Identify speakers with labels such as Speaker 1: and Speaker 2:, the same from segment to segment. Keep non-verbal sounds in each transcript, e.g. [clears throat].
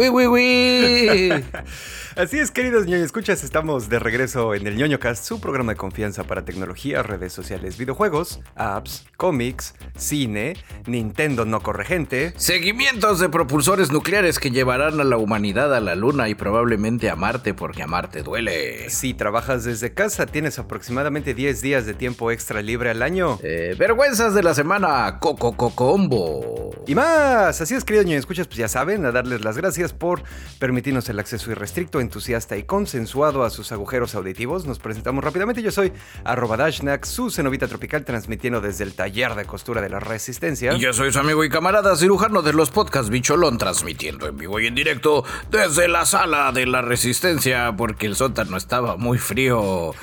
Speaker 1: Oui, oui, oui. [laughs]
Speaker 2: Así es, queridos ñoño escuchas, estamos de regreso en el ñoño cast, su programa de confianza para tecnología, redes sociales, videojuegos, apps, cómics, cine, Nintendo no corre gente.
Speaker 1: Seguimientos de propulsores nucleares que llevarán a la humanidad a la luna y probablemente a Marte porque a Marte duele.
Speaker 2: Si trabajas desde casa, tienes aproximadamente 10 días de tiempo extra libre al año.
Speaker 1: Eh, vergüenzas de la semana, Coco Combo.
Speaker 2: Y más, así es, queridos ñoño escuchas, pues ya saben, a darles las gracias por permitirnos el acceso irrestricto, entusiasta y consensuado a sus agujeros auditivos. Nos presentamos rápidamente, yo soy arroba Dashnak, su cenovita tropical, transmitiendo desde el taller de costura de la resistencia.
Speaker 1: Y yo soy su amigo y camarada cirujano de los podcasts Bicholón, transmitiendo en vivo y en directo desde la sala de la resistencia, porque el sótano estaba muy frío.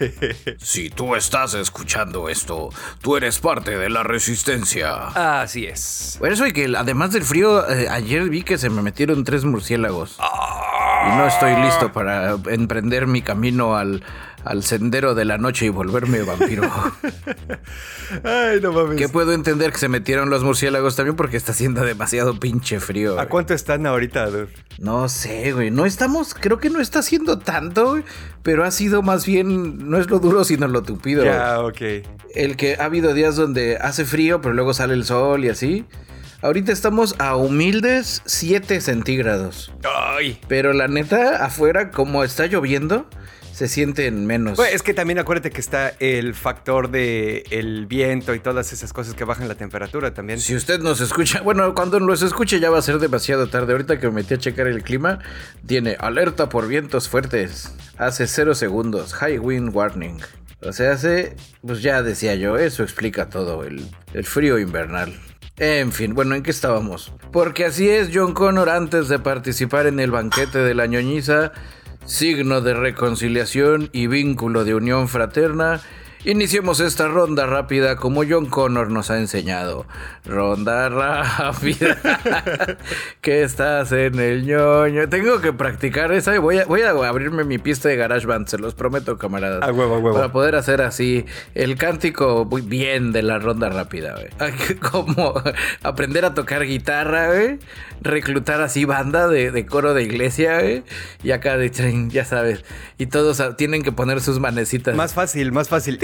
Speaker 1: [laughs] si tú estás escuchando esto, tú eres parte de la resistencia.
Speaker 2: Así es.
Speaker 1: Por eso y que además del frío, eh, ayer vi que se me metieron tres murciélagos. Y no estoy listo para emprender mi camino al, al sendero de la noche y volverme vampiro. [laughs]
Speaker 2: Ay, no mames.
Speaker 1: Que puedo entender que se metieron los murciélagos también porque está haciendo demasiado pinche frío.
Speaker 2: ¿A cuánto están ahorita, dude?
Speaker 1: No sé, güey. No estamos, creo que no está haciendo tanto, güey, pero ha sido más bien, no es lo duro, sino lo tupido.
Speaker 2: Ya, ok.
Speaker 1: El que ha habido días donde hace frío, pero luego sale el sol y así. Ahorita estamos a humildes 7 centígrados.
Speaker 2: Ay.
Speaker 1: Pero la neta, afuera, como está lloviendo, se sienten menos.
Speaker 2: Pues es que también acuérdate que está el factor de el viento y todas esas cosas que bajan la temperatura también.
Speaker 1: Si usted nos escucha, bueno, cuando nos escuche ya va a ser demasiado tarde. Ahorita que me metí a checar el clima, tiene alerta por vientos fuertes. Hace cero segundos, high wind warning. O sea, hace, pues ya decía yo, eso explica todo, el, el frío invernal. En fin, bueno, ¿en qué estábamos? Porque así es, John Connor, antes de participar en el banquete de la ñoñiza, signo de reconciliación y vínculo de unión fraterna, iniciemos esta ronda rápida como John Connor nos ha enseñado. Ronda rápida. [laughs] que estás en el ñoño. Tengo que practicar esa y voy a, voy a abrirme mi pista de GarageBand, se los prometo, camaradas.
Speaker 2: A huevo, a huevo.
Speaker 1: Para poder hacer así el cántico muy bien de la ronda rápida, güey. Como aprender a tocar guitarra, güey. Reclutar así banda de, de coro de iglesia, güey. Y acá de tren, ya sabes. Y todos tienen que poner sus manecitas.
Speaker 2: Más fácil, más fácil.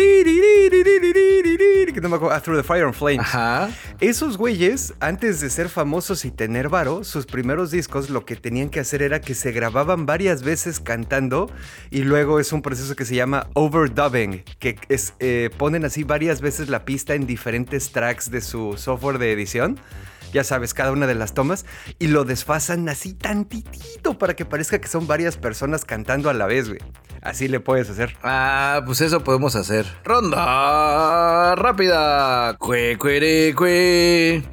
Speaker 2: Que no me acuerdo. Through the Fire and Flames.
Speaker 1: Ajá.
Speaker 2: Esos güeyes, antes de ser famosos y tener varo, sus primeros discos lo que tenían que hacer era que se grababan varias veces cantando y luego es un proceso que se llama overdubbing, que es ponen así varias veces la pista en diferentes tracks de su software de edición. Ya sabes, cada una de las tomas y lo desfasan así tantitito para que parezca que son varias personas cantando a la vez, güey. Así le puedes hacer.
Speaker 1: Ah, pues eso podemos hacer. Ronda rápida. Cue, cuere, cue.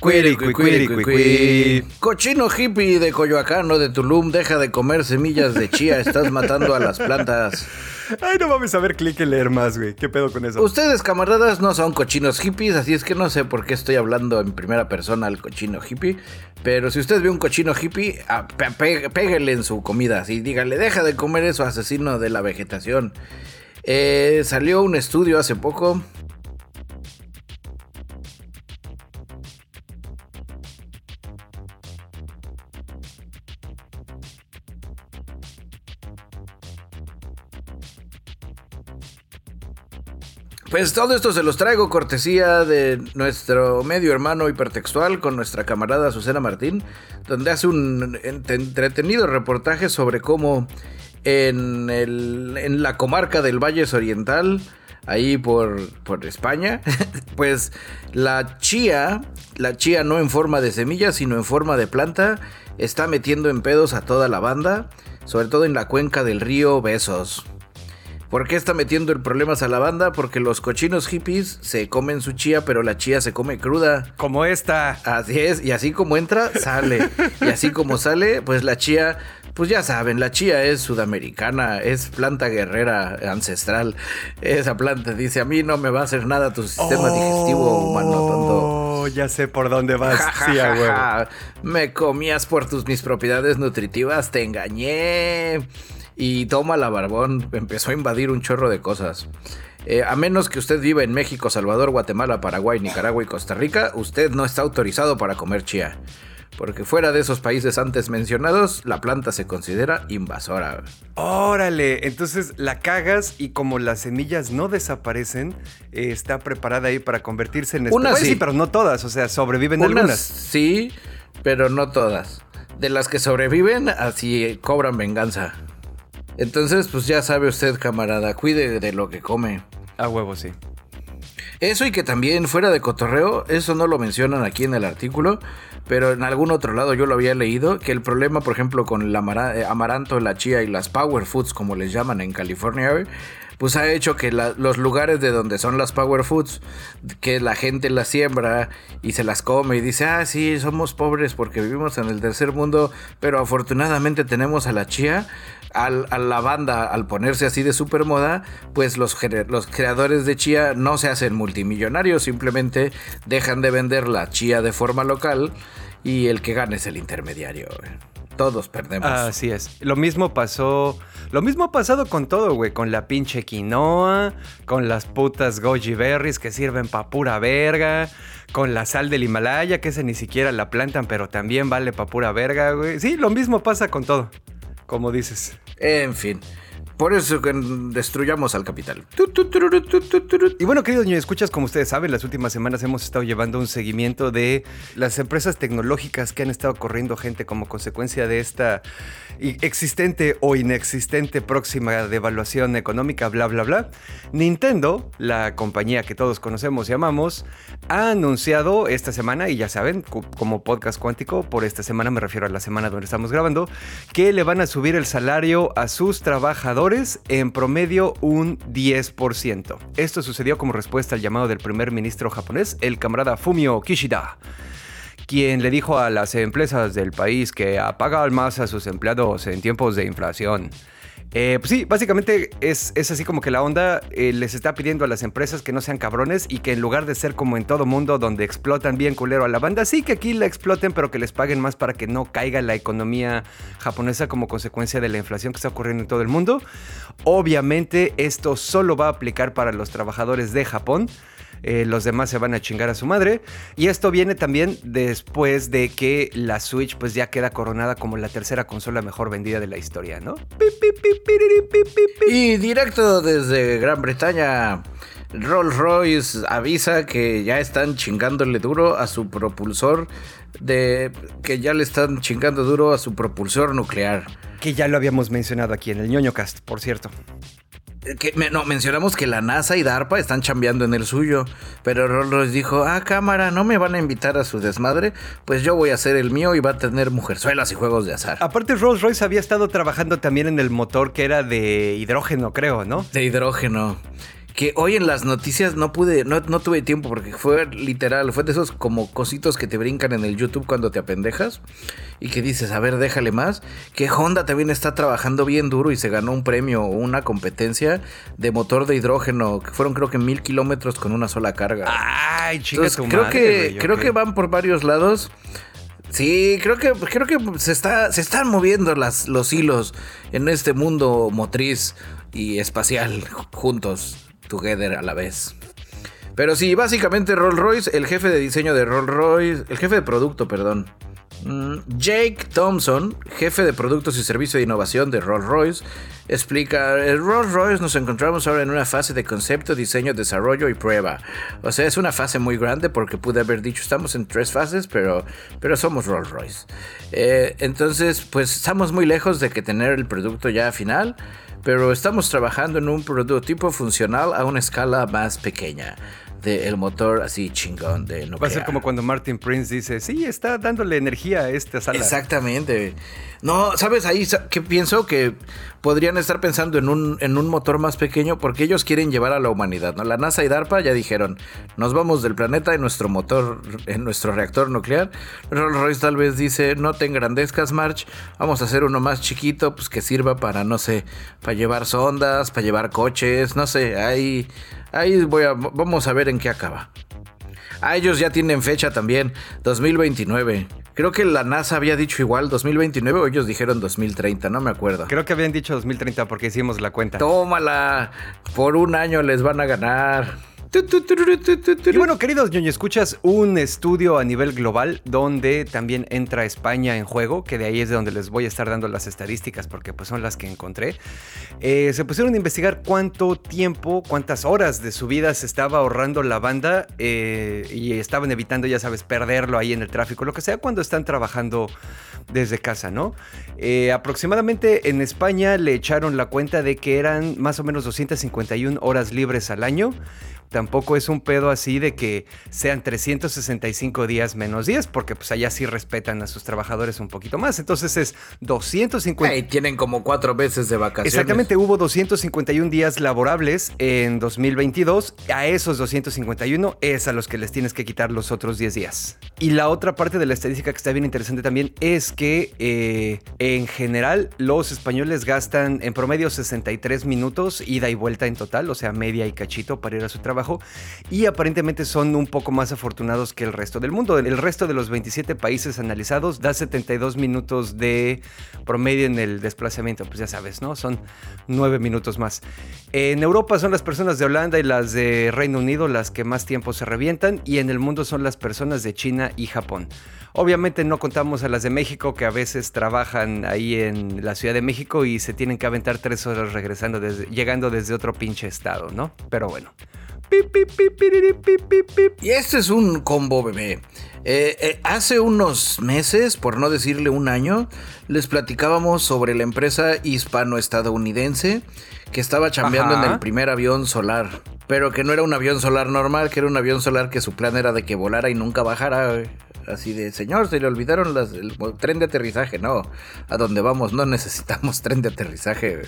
Speaker 1: Cuere, cue, cue. Cochino hippie de Coyoacán o de Tulum, deja de comer semillas de chía, estás matando a las plantas.
Speaker 2: Ay, no mames a ver, clic y leer más, güey. ¿Qué pedo con eso?
Speaker 1: Ustedes, camaradas, no son cochinos hippies, así es que no sé por qué estoy hablando en primera persona al cochino hippie. Pero si usted ve un cochino hippie, ah, pégale en su comida, así dígale, deja de comer eso, asesino de la vegetación. Eh, salió un estudio hace poco. Pues todo esto se los traigo cortesía de nuestro medio hermano hipertextual con nuestra camarada Susana Martín, donde hace un ent- entretenido reportaje sobre cómo en la comarca del Valles Oriental, ahí por, por España, [laughs] pues la chía, la chía no en forma de semilla, sino en forma de planta, está metiendo en pedos a toda la banda, sobre todo en la cuenca del río Besos. ¿Por qué está metiendo el problemas a la banda? Porque los cochinos hippies se comen su chía, pero la chía se come cruda.
Speaker 2: Como esta.
Speaker 1: Así es, y así como entra, sale. Y así como sale, pues la chía, pues ya saben, la chía es sudamericana, es planta guerrera ancestral. Esa planta dice, a mí no me va a hacer nada tu sistema digestivo humano tonto.
Speaker 2: Oh, ya sé por dónde vas.
Speaker 1: Ja,
Speaker 2: Sí,
Speaker 1: ja, ja. Me comías por tus mis propiedades nutritivas, te engañé. Y toma la barbón, empezó a invadir un chorro de cosas. Eh, a menos que usted viva en México, Salvador, Guatemala, Paraguay, Nicaragua y Costa Rica, usted no está autorizado para comer chía. Porque fuera de esos países antes mencionados, la planta se considera invasora.
Speaker 2: Órale, entonces la cagas y como las semillas no desaparecen, eh, está preparada ahí para convertirse en
Speaker 1: Unas sí.
Speaker 2: pero no todas, o sea, sobreviven
Speaker 1: Unas
Speaker 2: algunas.
Speaker 1: Sí, pero no todas. De las que sobreviven, así cobran venganza. Entonces, pues ya sabe usted, camarada, cuide de lo que come.
Speaker 2: A huevo, sí.
Speaker 1: Eso y que también fuera de cotorreo, eso no lo mencionan aquí en el artículo, pero en algún otro lado yo lo había leído, que el problema, por ejemplo, con el eh, amaranto, la chía y las power foods, como les llaman en California, pues ha hecho que la- los lugares de donde son las power foods, que la gente las siembra y se las come y dice, ah, sí, somos pobres porque vivimos en el tercer mundo, pero afortunadamente tenemos a la chía. Al, a la banda, al ponerse así de super moda, pues los, los creadores de chía no se hacen multimillonarios, simplemente dejan de vender la chía de forma local y el que gane es el intermediario. Todos perdemos.
Speaker 2: Así es. Lo mismo pasó. Lo mismo ha pasado con todo, güey. Con la pinche quinoa, con las putas goji berries que sirven pa' pura verga, con la sal del Himalaya, que esa ni siquiera la plantan, pero también vale pa' pura verga, güey. Sí, lo mismo pasa con todo. Como dices.
Speaker 1: En fin. Por eso que destruyamos al capital.
Speaker 2: Y bueno, queridos niños, escuchas, como ustedes saben, las últimas semanas hemos estado llevando un seguimiento de las empresas tecnológicas que han estado corriendo gente como consecuencia de esta existente o inexistente próxima devaluación económica, bla, bla, bla. Nintendo, la compañía que todos conocemos y amamos, ha anunciado esta semana, y ya saben, como podcast cuántico, por esta semana me refiero a la semana donde estamos grabando, que le van a subir el salario a sus trabajadores en promedio un 10%. Esto sucedió como respuesta al llamado del primer ministro japonés, el camarada Fumio Kishida quien le dijo a las empresas del país que pagan más a sus empleados en tiempos de inflación. Eh, pues sí, básicamente es, es así como que la onda eh, les está pidiendo a las empresas que no sean cabrones y que en lugar de ser como en todo mundo donde explotan bien culero a la banda, sí que aquí la exploten pero que les paguen más para que no caiga la economía japonesa como consecuencia de la inflación que está ocurriendo en todo el mundo. Obviamente esto solo va a aplicar para los trabajadores de Japón. Eh, los demás se van a chingar a su madre. Y esto viene también después de que la Switch pues ya queda coronada como la tercera consola mejor vendida de la historia, ¿no?
Speaker 1: Y directo desde Gran Bretaña, Rolls Royce avisa que ya están chingándole duro a su propulsor de que ya le están chingando duro a su propulsor nuclear.
Speaker 2: Que ya lo habíamos mencionado aquí en el ñoño cast, por cierto.
Speaker 1: Que, no, mencionamos que la NASA y DARPA están chambeando en el suyo, pero Rolls Royce dijo, ah, cámara, ¿no me van a invitar a su desmadre? Pues yo voy a hacer el mío y va a tener mujerzuelas y juegos de azar.
Speaker 2: Aparte, Rolls Royce había estado trabajando también en el motor que era de hidrógeno, creo, ¿no?
Speaker 1: De hidrógeno. Que hoy en las noticias no pude, no, no tuve tiempo porque fue literal, fue de esos como cositos que te brincan en el YouTube cuando te apendejas y que dices, a ver, déjale más. Que Honda también está trabajando bien duro y se ganó un premio o una competencia de motor de hidrógeno, que fueron creo que mil kilómetros con una sola carga.
Speaker 2: Ay, chica
Speaker 1: Entonces,
Speaker 2: tu
Speaker 1: creo
Speaker 2: madre,
Speaker 1: que creo que van por varios lados. Sí, creo que creo que se está se están moviendo las los hilos en este mundo motriz y espacial juntos, together a la vez. Pero sí, básicamente Rolls Royce, el jefe de diseño de Rolls Royce, el jefe de producto, perdón. Mm, Jake Thompson, jefe de productos y servicio de innovación de Rolls Royce, explica, en Rolls Royce nos encontramos ahora en una fase de concepto, diseño, desarrollo y prueba. O sea, es una fase muy grande porque pude haber dicho estamos en tres fases, pero, pero somos Rolls Royce. Eh, entonces, pues estamos muy lejos de que tener el producto ya final, pero estamos trabajando en un prototipo funcional a una escala más pequeña. Del motor así chingón de nuclear.
Speaker 2: Va a ser como cuando Martin Prince dice, sí, está dándole energía a esta sala.
Speaker 1: Exactamente. No, ¿sabes? Ahí que pienso que podrían estar pensando en un, en un motor más pequeño porque ellos quieren llevar a la humanidad, ¿no? La NASA y DARPA ya dijeron, nos vamos del planeta en nuestro motor, en nuestro reactor nuclear. Rolls Royce tal vez dice, no te engrandezcas, March, vamos a hacer uno más chiquito, pues que sirva para, no sé, para llevar sondas, para llevar coches, no sé, ahí, ahí voy a, vamos a ver en qué acaba. Ah, ellos ya tienen fecha también, 2029. Creo que la NASA había dicho igual 2029 o ellos dijeron 2030, no me acuerdo.
Speaker 2: Creo que habían dicho 2030 porque hicimos la cuenta.
Speaker 1: Tómala, por un año les van a ganar.
Speaker 2: Y bueno, queridos ñoño, escuchas un estudio a nivel global donde también entra España en juego, que de ahí es de donde les voy a estar dando las estadísticas porque pues son las que encontré. Eh, se pusieron a investigar cuánto tiempo, cuántas horas de su vida se estaba ahorrando la banda eh, y estaban evitando, ya sabes, perderlo ahí en el tráfico, lo que sea cuando están trabajando desde casa, ¿no? Eh, aproximadamente en España le echaron la cuenta de que eran más o menos 251 horas libres al año. Tampoco es un pedo así de que sean 365 días menos días, porque pues allá sí respetan a sus trabajadores un poquito más. Entonces es 250.
Speaker 1: Y tienen como cuatro veces de vacaciones.
Speaker 2: Exactamente, hubo 251 días laborables en 2022. A esos 251 es a los que les tienes que quitar los otros 10 días. Y la otra parte de la estadística que está bien interesante también es que eh, en general los españoles gastan en promedio 63 minutos ida y vuelta en total, o sea, media y cachito para ir a su trabajo y aparentemente son un poco más afortunados que el resto del mundo. El resto de los 27 países analizados da 72 minutos de promedio en el desplazamiento, pues ya sabes, ¿no? Son 9 minutos más. En Europa son las personas de Holanda y las de Reino Unido las que más tiempo se revientan y en el mundo son las personas de China y Japón. Obviamente no contamos a las de México que a veces trabajan ahí en la Ciudad de México y se tienen que aventar tres horas regresando, llegando desde otro pinche estado, ¿no? Pero bueno.
Speaker 1: Y este es un combo bebé. Eh, eh, hace unos meses, por no decirle un año, les platicábamos sobre la empresa hispano-estadounidense que estaba chambeando en el primer avión solar. Pero que no era un avión solar normal, que era un avión solar que su plan era de que volara y nunca bajara. Así de, señor, se le olvidaron el tren de aterrizaje. No, a donde vamos no necesitamos [laughs] tren de aterrizaje.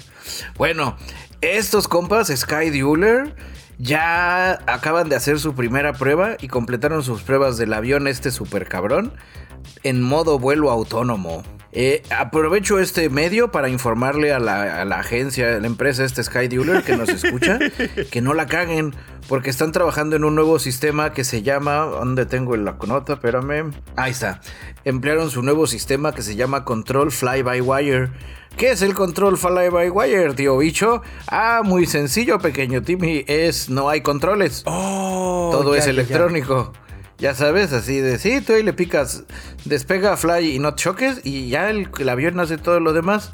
Speaker 1: Bueno, estos compas, Sky Dueler ya acaban de hacer su primera prueba y completaron sus pruebas del avión este super cabrón en modo vuelo autónomo. Eh, aprovecho este medio para informarle a la, agencia, a la empresa, este Sky Dealer que nos escucha, [laughs] que no la caguen, porque están trabajando en un nuevo sistema que se llama. ¿Dónde tengo la nota? Espérame. Ahí está. Emplearon su nuevo sistema que se llama Control Fly by Wire ¿Qué es el control fly by wire, tío bicho? Ah, muy sencillo, pequeño Timmy. Es no hay controles. Oh, Todo es electrónico. Ya. Sabes, así de sí, tú ahí le picas, despega, fly y no choques y ya el avión hace todo lo demás.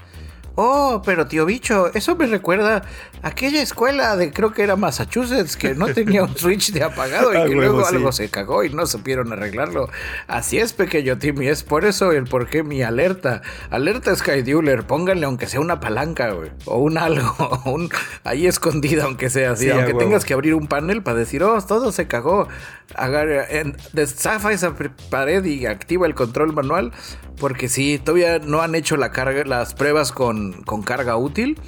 Speaker 1: Oh, pero tío bicho, eso me recuerda a aquella escuela de creo que era Massachusetts que no tenía un switch de apagado y [laughs] que luego algo se cagó y no supieron arreglarlo. Así es, pequeño Timmy, es por eso el por qué mi alerta. Alerta Skydueler, pónganle aunque sea una palanca, güey, o un algo, [laughs] un, ahí escondida aunque sea así, aunque tengas que abrir un panel para decir, oh, todo se cagó. Desafa esa pared y activa el control manual, porque sí, todavía no han hecho la carga, las pruebas con, con carga útil.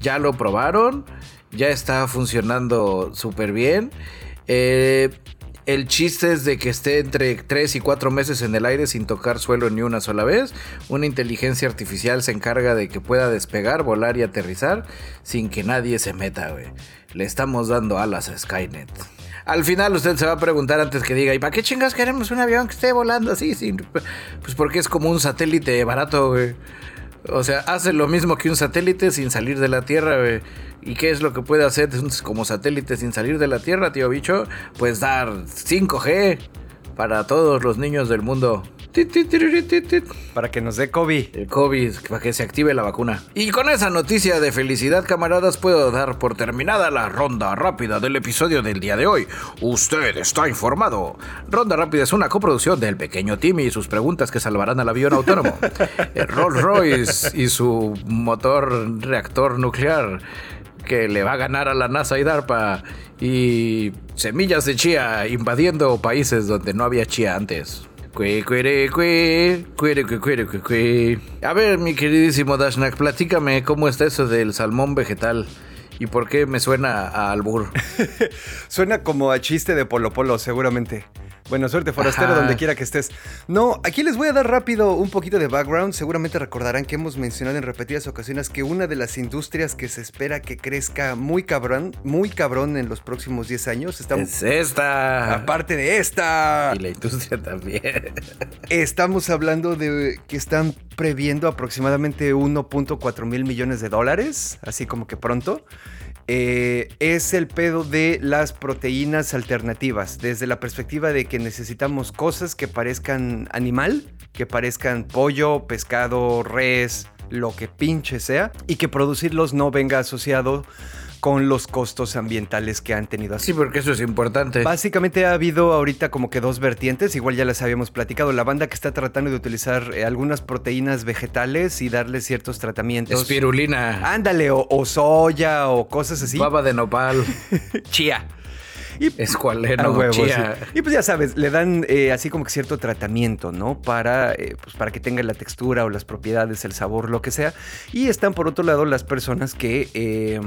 Speaker 1: Ya lo probaron. Ya está funcionando súper bien. Eh, el chiste es de que esté entre 3 y 4 meses en el aire sin tocar suelo ni una sola vez. Una inteligencia artificial se encarga de que pueda despegar, volar y aterrizar sin que nadie se meta, Le estamos dando alas a Skynet. Al final usted se va a preguntar antes que diga, ¿y para qué chingas queremos un avión que esté volando así? Pues porque es como un satélite barato. O sea, hace lo mismo que un satélite sin salir de la Tierra, güey. ¿Y qué es lo que puede hacer como satélite sin salir de la Tierra, tío bicho? Pues dar 5G para todos los niños del mundo.
Speaker 2: Para que nos dé COVID.
Speaker 1: El COVID, para que se active la vacuna. Y con esa noticia de felicidad, camaradas, puedo dar por terminada la ronda rápida del episodio del día de hoy. Usted está informado. Ronda rápida es una coproducción del pequeño Timmy y sus preguntas que salvarán al avión autónomo. [laughs] El Rolls Royce y su motor reactor nuclear que le va a ganar a la NASA y DARPA y semillas de chía invadiendo países donde no había chía antes. A ver, mi queridísimo Dashnak, platícame cómo está eso del salmón vegetal. ¿Y por qué me suena a albur? [laughs]
Speaker 2: suena como a chiste de Polo Polo, seguramente. Buena suerte, forastero,
Speaker 1: Ajá.
Speaker 2: donde quiera que estés. No, aquí les voy a dar rápido un poquito de background. Seguramente recordarán que hemos mencionado en repetidas ocasiones que una de las industrias que se espera que crezca muy cabrón, muy cabrón en los próximos 10 años, estamos,
Speaker 1: Es esta.
Speaker 2: aparte de esta,
Speaker 1: Y la industria también. [laughs]
Speaker 2: estamos hablando de que están previendo aproximadamente 1.4 mil millones de dólares, así como que pronto. Eh, es el pedo de las proteínas alternativas, desde la perspectiva de que necesitamos cosas que parezcan animal, que parezcan pollo, pescado, res, lo que pinche sea, y que producirlos no venga asociado con los costos ambientales que han tenido así.
Speaker 1: Sí, porque eso es importante.
Speaker 2: Básicamente ha habido ahorita como que dos vertientes, igual ya les habíamos platicado, la banda que está tratando de utilizar eh, algunas proteínas vegetales y darle ciertos tratamientos.
Speaker 1: Espirulina.
Speaker 2: Ándale, o, o soya o cosas así.
Speaker 1: Baba de nopal. [laughs]
Speaker 2: Chía. Y,
Speaker 1: Escualeno.
Speaker 2: huevo, sí. Y pues ya sabes, le dan eh, así como que cierto tratamiento, ¿no? Para, eh, pues para que tenga la textura o las propiedades, el sabor, lo que sea. Y están por otro lado las personas que... eh,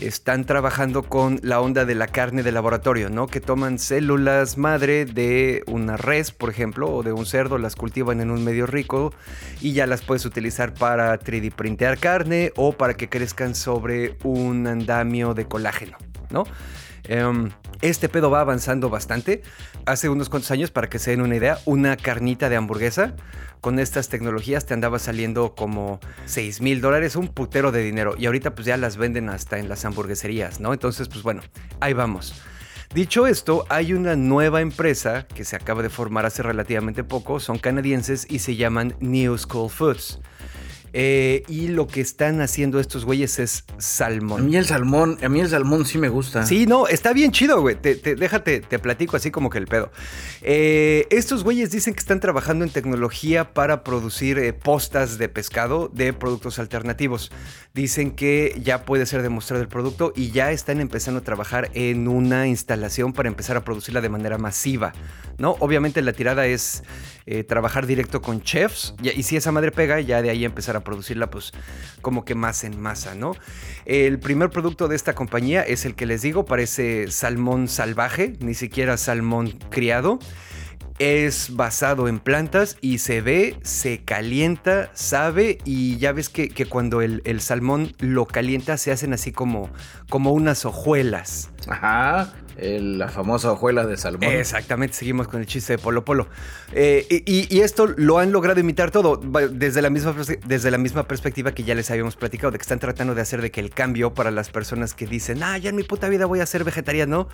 Speaker 2: están trabajando con la onda de la carne de laboratorio, ¿no? Que toman células madre de una res, por ejemplo, o de un cerdo, las cultivan en un medio rico y ya las puedes utilizar para 3D printear carne o para que crezcan sobre un andamio de colágeno, ¿no? Em, este pedo va avanzando bastante. Hace unos cuantos años, para que se den una idea, una carnita de hamburguesa con estas tecnologías te andaba saliendo como 6 mil dólares, un putero de dinero. Y ahorita pues ya las venden hasta en las hamburgueserías, ¿no? Entonces pues bueno, ahí vamos. Dicho esto, hay una nueva empresa que se acaba de formar hace relativamente poco, son canadienses y se llaman New School Foods. Eh, y lo que están haciendo estos güeyes es
Speaker 1: A
Speaker 2: salmón.
Speaker 1: mí el salmón, a mí el salmón sí me gusta.
Speaker 2: Sí, no, está bien chido, güey. Te, te- déjate, te platico así como que el pedo. Eh, estos güeyes dicen que están trabajando en tecnología para producir eh, postas de pescado de productos alternativos. Dicen que ya puede ser demostrado el producto y ya están empezando a trabajar en una instalación para empezar a producirla de manera masiva. ¿no? Obviamente la tirada es eh, trabajar directo con chefs y, si esa madre pega, ya de ahí empezar a producirla pues como que más en masa, ¿no? El primer producto de esta compañía es el que les digo, parece salmón salvaje, ni siquiera salmón criado. Es basado en plantas y se ve, se calienta, sabe y ya ves que, que cuando el, el salmón lo calienta se hacen así como, como unas hojuelas.
Speaker 1: Ajá. El- la famosa hojuela de salmón.
Speaker 2: Exactamente, seguimos con el chiste de Polo Polo. Eh, y, y esto lo han logrado imitar todo desde la, misma, desde la misma perspectiva que ya les habíamos platicado, de que están tratando de hacer de que el cambio para las personas que dicen, ah, ya en mi puta vida voy a ser vegetariano,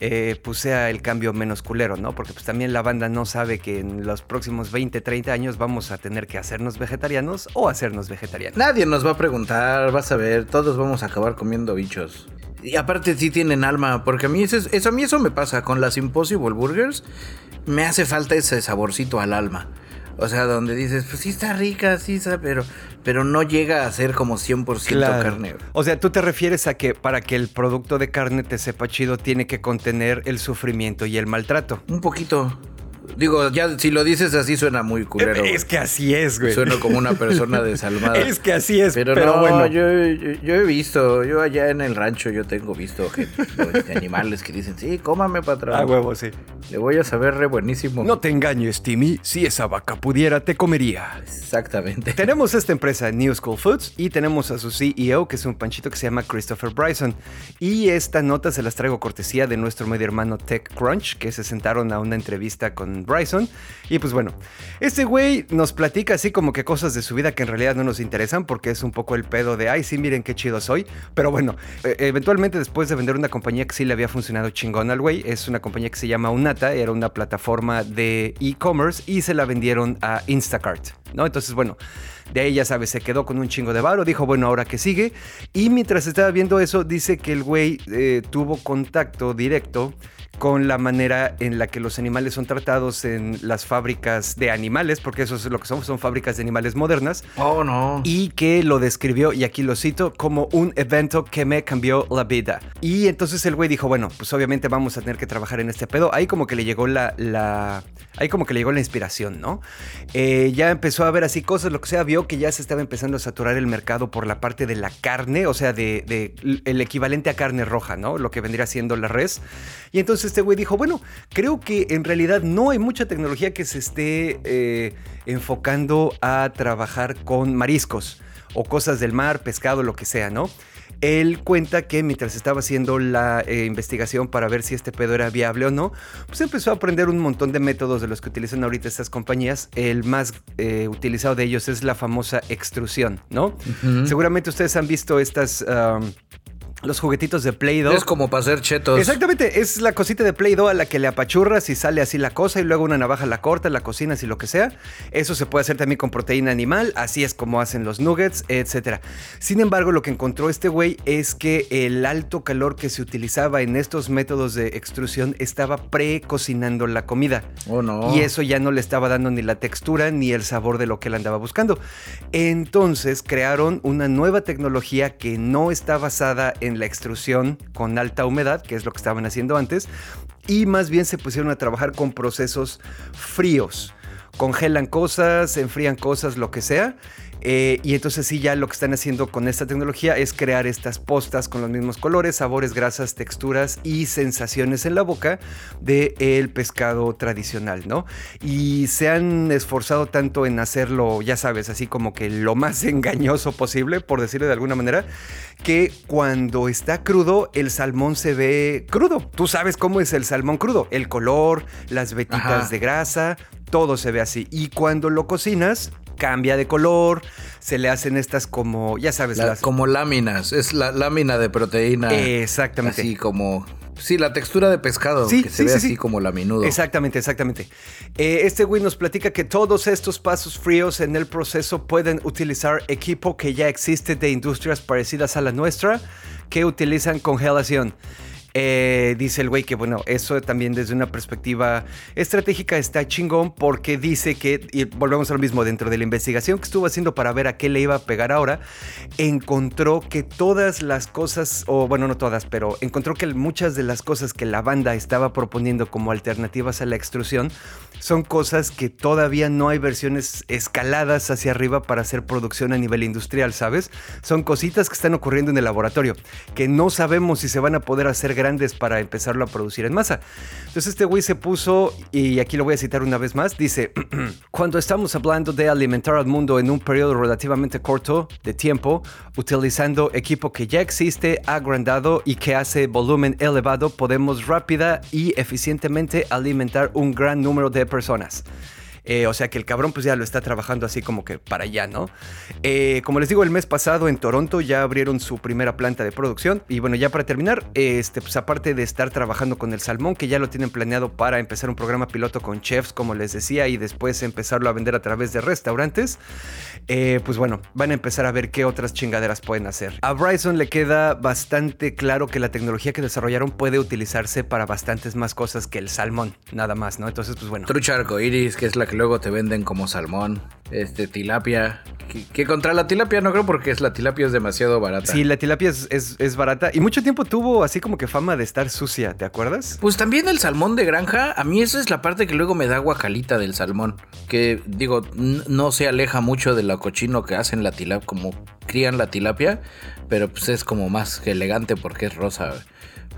Speaker 2: eh, pues sea el cambio menos culero, ¿no? Porque pues también la banda no sabe que en los próximos 20, 30 años vamos a tener que hacernos vegetarianos o hacernos vegetarianos.
Speaker 1: Nadie nos va a preguntar, vas a ver, todos vamos a acabar comiendo bichos. Y aparte sí tienen alma, porque a mí eso, es- eso, a mí eso me pasa con las Impossible Burgers. Me hace falta ese saborcito al alma. O sea, donde dices, pues sí está rica, sí está, pero, pero no llega a ser como 100% carne.
Speaker 2: O sea, tú te refieres a que para que el producto de carne te sepa chido tiene que contener el sufrimiento y el maltrato.
Speaker 1: Un poquito. Digo, ya si lo dices así suena muy culero.
Speaker 2: es que así es, güey.
Speaker 1: Sueno como una persona desalmada. [laughs]
Speaker 2: Es que así es,
Speaker 1: Pero,
Speaker 2: pero,
Speaker 1: no,
Speaker 2: bueno.
Speaker 1: yo, yo, yo he visto, yo allá en el rancho yo tengo visto gente, [laughs] este, animales que dicen, sí, cómame patrón.
Speaker 2: A huevo, sí.
Speaker 1: Le voy a saber re buenísimo.
Speaker 2: No te engañes, Timmy. Si esa vaca pudiera, te comería.
Speaker 1: Exactamente. [laughs]
Speaker 2: Tenemos esta empresa, New School Foods, y tenemos a su CEO, que es un panchito que se llama Christopher Bryson. Y esta nota se las traigo cortesía de nuestro medio hermano TechCrunch, que se sentaron a una entrevista con Bryson. Y pues bueno, este güey nos platica así como que cosas de su vida que en realidad no nos interesan, porque es un poco el pedo de, ay, sí, miren qué chido soy. Pero bueno, eh, eventualmente después de vender una compañía que sí le había funcionado chingón al güey, es una compañía que se llama Unata, era una plataforma de e-commerce y se la vendieron a Instacart, ¿no? Entonces, bueno, de ahí ya sabes, se quedó con un chingo de varo, dijo, bueno, ahora que sigue. Y mientras estaba viendo eso, dice que el güey eh, tuvo contacto directo con la manera en la que los animales son tratados en las fábricas de animales, porque eso es lo que son, son fábricas de animales modernas,
Speaker 1: Oh, no.
Speaker 2: y que lo describió, y aquí lo cito, como un evento que me cambió la vida. Y entonces el güey dijo, bueno, pues obviamente vamos a tener que trabajar en este pedo. Ahí como que le llegó la... la ahí como que le llegó la inspiración, ¿no? Eh, ya empezó a ver así cosas, lo que sea, vio vio que ya se estaba empezando a saturar el mercado por la parte de la carne, o sea, de, el equivalente a carne roja, ¿no? Lo que vendría siendo la res. Y entonces este güey dijo, bueno, creo que en realidad no hay mucha tecnología que se esté eh, enfocando a trabajar con mariscos o cosas del mar, pescado, lo que sea, ¿no? Él cuenta que mientras estaba haciendo la eh, investigación para ver si este pedo era viable o no, pues empezó a aprender un montón de métodos de los que utilizan ahorita estas compañías. El más eh, utilizado de ellos es la famosa extrusión, ¿no? Seguramente ustedes han visto estas los juguetitos de Play-Doh.
Speaker 1: Es como para hacer chetos.
Speaker 2: Exactamente, es la cosita de Play-Doh a la que le apachurras y sale así la cosa y luego una navaja la corta, la cocinas y lo que sea. Eso se puede hacer también con proteína animal, así es como hacen los nuggets, etc. Sin embargo, lo que encontró este güey es que el alto calor que se utilizaba en estos métodos de extrusión estaba pre-cocinando la comida.
Speaker 1: Oh, no.
Speaker 2: Y eso ya no le estaba dando ni la textura ni el sabor de lo que él andaba buscando. Entonces crearon una nueva tecnología que no está basada en en la extrusión con alta humedad, que es lo que estaban haciendo antes, y más bien se pusieron a trabajar con procesos fríos. Congelan cosas, enfrían cosas, lo que sea, eh, y entonces sí, ya lo que están haciendo con esta tecnología es crear estas postas con los mismos colores, sabores, grasas, texturas y sensaciones en la boca del el pescado tradicional, ¿no? Y se han esforzado tanto en hacerlo, ya sabes, así como que lo más [laughs] engañoso posible, por decirlo de alguna manera, que cuando está crudo, el salmón se ve crudo. Tú sabes cómo es el salmón crudo, el color, las vetitas de grasa, todo se ve así. Y cuando lo cocinas, cambia de color, se le hacen estas como, ya sabes, las...
Speaker 1: como láminas, es la lámina de proteína.
Speaker 2: Exactamente.
Speaker 1: Así como Sí, la textura de pescado, sí, que se ve así como laminudo.
Speaker 2: Exactamente, exactamente. Eh, este güey nos platica que todos estos pasos fríos en el proceso pueden utilizar equipo que ya existe de industrias parecidas a la nuestra que utilizan congelación. Eh, dice el güey que, bueno, eso también desde una perspectiva estratégica está chingón porque dice que, y volvemos a lo mismo, dentro de la investigación que estuvo haciendo para ver a qué le iba a pegar ahora, encontró que todas las cosas, o bueno, no todas, pero encontró que muchas de las cosas que la banda estaba proponiendo como alternativas a la extrusión son cosas que todavía no hay versiones escaladas hacia arriba para hacer producción a nivel industrial, ¿sabes? Son cositas que están ocurriendo en el laboratorio, que no sabemos si se van a poder hacer grandes para empezarlo a producir en masa. Entonces este güey se puso, y aquí lo voy a citar una vez más, dice, [clears throat] cuando estamos hablando de alimentar al mundo en un periodo relativamente corto de tiempo, utilizando equipo que ya existe, agrandado y que hace volumen elevado, podemos rápida y eficientemente alimentar un gran número de personas. Eh, o sea que el cabrón pues ya lo está trabajando así como que para allá, ¿no? Eh, como les digo, el mes pasado en Toronto ya abrieron su primera planta de producción. Y bueno, ya para terminar, este, pues aparte de estar trabajando con el salmón, que ya lo tienen planeado para empezar un programa piloto con chefs, como les decía, y después empezarlo a vender a través de restaurantes, eh, pues bueno, van a empezar a ver qué otras chingaderas pueden hacer. A Bryson le queda bastante claro que la tecnología que desarrollaron puede utilizarse para bastantes más cosas que el salmón, nada más, ¿no? Entonces, pues bueno.
Speaker 1: Trucha arcoiris, que es la que luego te venden como salmón, este tilapia, que, contra la tilapia no creo porque es, la tilapia es demasiado barata.
Speaker 2: Sí, la tilapia es, es, barata y mucho tiempo tuvo así como que fama de estar sucia, ¿te acuerdas?
Speaker 1: Pues también el salmón de granja, a mí esa es la parte que luego me da guacalita del salmón, que digo, no se aleja mucho de lo cochino que hacen la tilapia, como crían la tilapia, pero pues es como más elegante porque es rosa.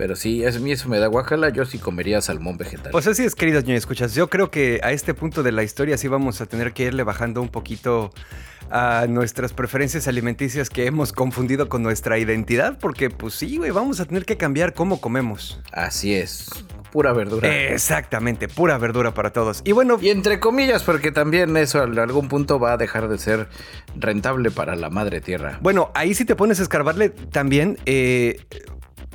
Speaker 1: Pero sí, a mí eso me da guacala, yo sí comería salmón vegetal.
Speaker 2: Pues así es, queridos niños, escuchas. Yo creo que a este punto de la historia sí vamos a tener que irle bajando un poquito a nuestras preferencias alimenticias que hemos confundido con nuestra identidad, porque pues sí, güey, vamos a tener que cambiar cómo comemos.
Speaker 1: Así es. Pura verdura.
Speaker 2: Exactamente, pura verdura para todos. Y bueno.
Speaker 1: Y entre comillas, porque también eso en algún punto va a dejar de ser rentable para la madre tierra.
Speaker 2: Bueno, ahí si te pones a escarbarle también, eh,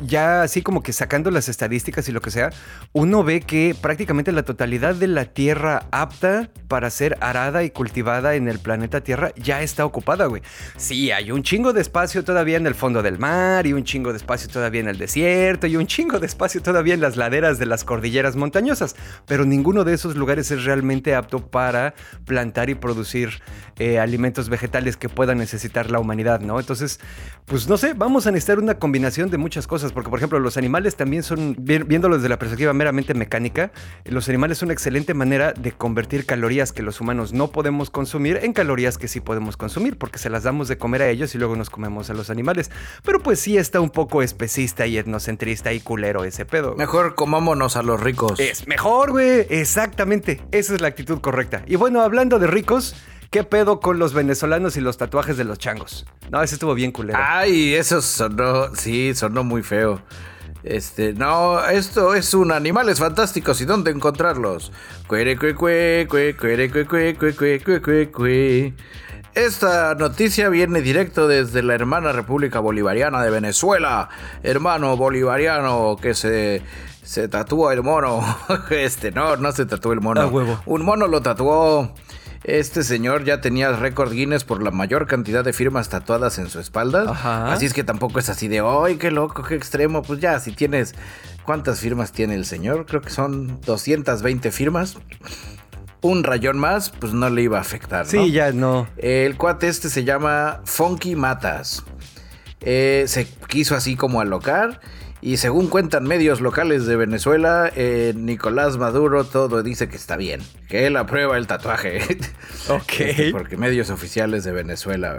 Speaker 2: ya así como que sacando las estadísticas y lo que sea, uno ve que prácticamente la totalidad de la tierra apta para ser arada y cultivada en el planeta Tierra ya está ocupada, güey. Sí, hay un chingo de espacio todavía en el fondo del mar y un chingo de espacio todavía en el desierto y un chingo de espacio todavía en las laderas de las cordilleras montañosas, pero ninguno de esos lugares es realmente apto para plantar y producir eh, alimentos vegetales que pueda necesitar la humanidad, ¿no? Entonces, pues no sé, vamos a necesitar una combinación de muchas cosas cosas, porque por ejemplo los animales también son, viéndolos desde la perspectiva meramente mecánica, los animales son una excelente manera de convertir calorías que los humanos no podemos consumir en calorías que sí podemos consumir, porque se las damos de comer a ellos y luego nos comemos a los animales. Pero pues sí está un poco especista y etnocentrista y culero ese pedo.
Speaker 1: Mejor comámonos a los ricos.
Speaker 2: Es mejor, güey. Exactamente. Esa es la actitud correcta. Y bueno, hablando de ricos, ¿Qué pedo con los venezolanos y los tatuajes de los changos? No, ese estuvo bien culero.
Speaker 1: Ay, eso sonó, sí, sonó muy feo. Este, no, esto es un animales fantásticos y dónde encontrarlos. Esta noticia viene directo desde la hermana República Bolivariana de Venezuela. Hermano bolivariano que se, se tatuó el mono. [laughs] Este, no, no se tatuó el mono.
Speaker 2: huevo.
Speaker 1: Un mono lo tatuó. Este señor ya tenía récord Guinness por la mayor cantidad de firmas tatuadas en su espalda. Así es que tampoco es así de, ¡ay, qué loco, qué extremo! Pues ya, si tienes... ¿Cuántas firmas tiene el señor? Creo que son 220 firmas. Un rayón más, pues no le iba a afectar. ¿no?
Speaker 2: Sí, ya no.
Speaker 1: El cuate este se llama Funky Matas. Eh, se quiso así como alocar y según cuentan medios locales de Venezuela, eh, Nicolás Maduro todo dice que está bien, que él aprueba el tatuaje. [laughs]
Speaker 2: Ok.
Speaker 1: Este, porque medios oficiales de Venezuela.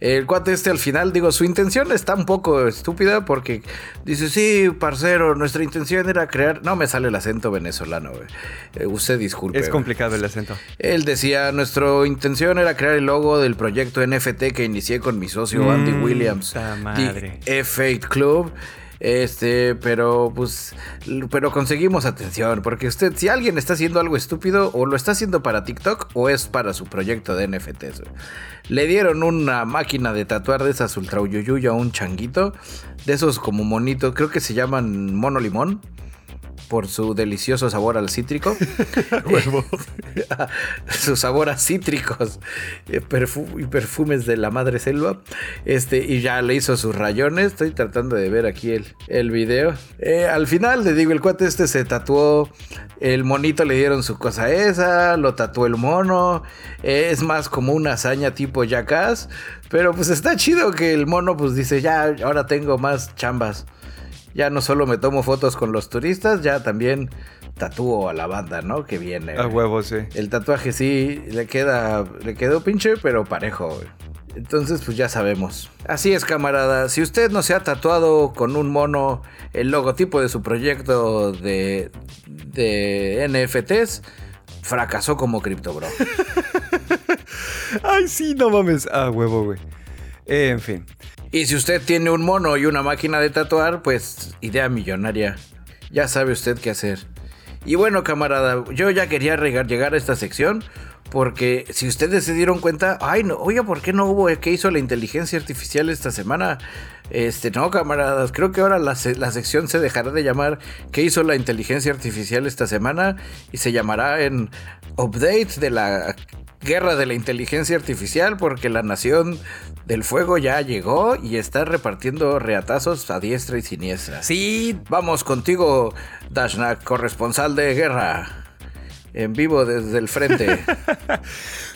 Speaker 1: El cuate este al final, digo, su intención está un poco estúpida porque dice, sí, parcero, nuestra intención era crear... No me sale el acento venezolano, eh, usted disculpe.
Speaker 2: Es complicado el acento.
Speaker 1: Él decía, nuestra intención era crear el logo del proyecto NFT que inicié con mi socio Andy
Speaker 2: Mm,
Speaker 1: Williams.
Speaker 2: madre.
Speaker 1: The F8 Club. Este, pero pues, pero conseguimos atención, porque usted, si alguien está haciendo algo estúpido, o lo está haciendo para TikTok, o es para su proyecto de NFTs. Le dieron una máquina de tatuar de esas ultra uyuyuy a un changuito, de esos como monitos, creo que se llaman mono limón. Por su delicioso sabor al cítrico. [laughs] [laughs] su sabor a cítricos perfu- y perfumes de la madre selva. Este, y ya le hizo sus rayones. Estoy tratando de ver aquí el, el video. Eh, al final, le digo, el cuate este se tatuó. El monito le dieron su cosa esa. Lo tatuó el mono. eh, es más como una hazaña tipo Jackass. Pero pues está chido que el mono pues dice, ya, ahora tengo más chambas. Ya no solo me tomo fotos con los turistas, ya también tatúo a la banda, ¿no? Que viene.
Speaker 2: A huevo, sí.
Speaker 1: El tatuaje sí le queda, le quedó pinche, pero parejo. güey. Entonces, pues ya sabemos. Así es, camarada. Si usted no se ha tatuado con un mono el logotipo de su proyecto de, de NFTs, fracasó como Crypto Bro. [laughs]
Speaker 2: Ay, sí, no mames. A huevo, güey. Eh, en fin.
Speaker 1: Y si usted tiene un mono y una máquina de tatuar, pues idea millonaria. Ya sabe usted qué hacer. Y bueno, camarada, yo ya quería llegar a esta sección porque si ustedes se dieron cuenta, ay, no, oye, ¿por qué no hubo qué hizo la inteligencia artificial esta semana? Este, no, camaradas, creo que ahora la, la sección se dejará de llamar ¿Qué hizo la inteligencia artificial esta semana? Y se llamará en Update de la guerra de la inteligencia artificial porque la nación del fuego ya llegó y está repartiendo reatazos a diestra y siniestra.
Speaker 2: Sí,
Speaker 1: Vamos contigo, Dashnak, corresponsal de guerra. En vivo desde el frente. [laughs]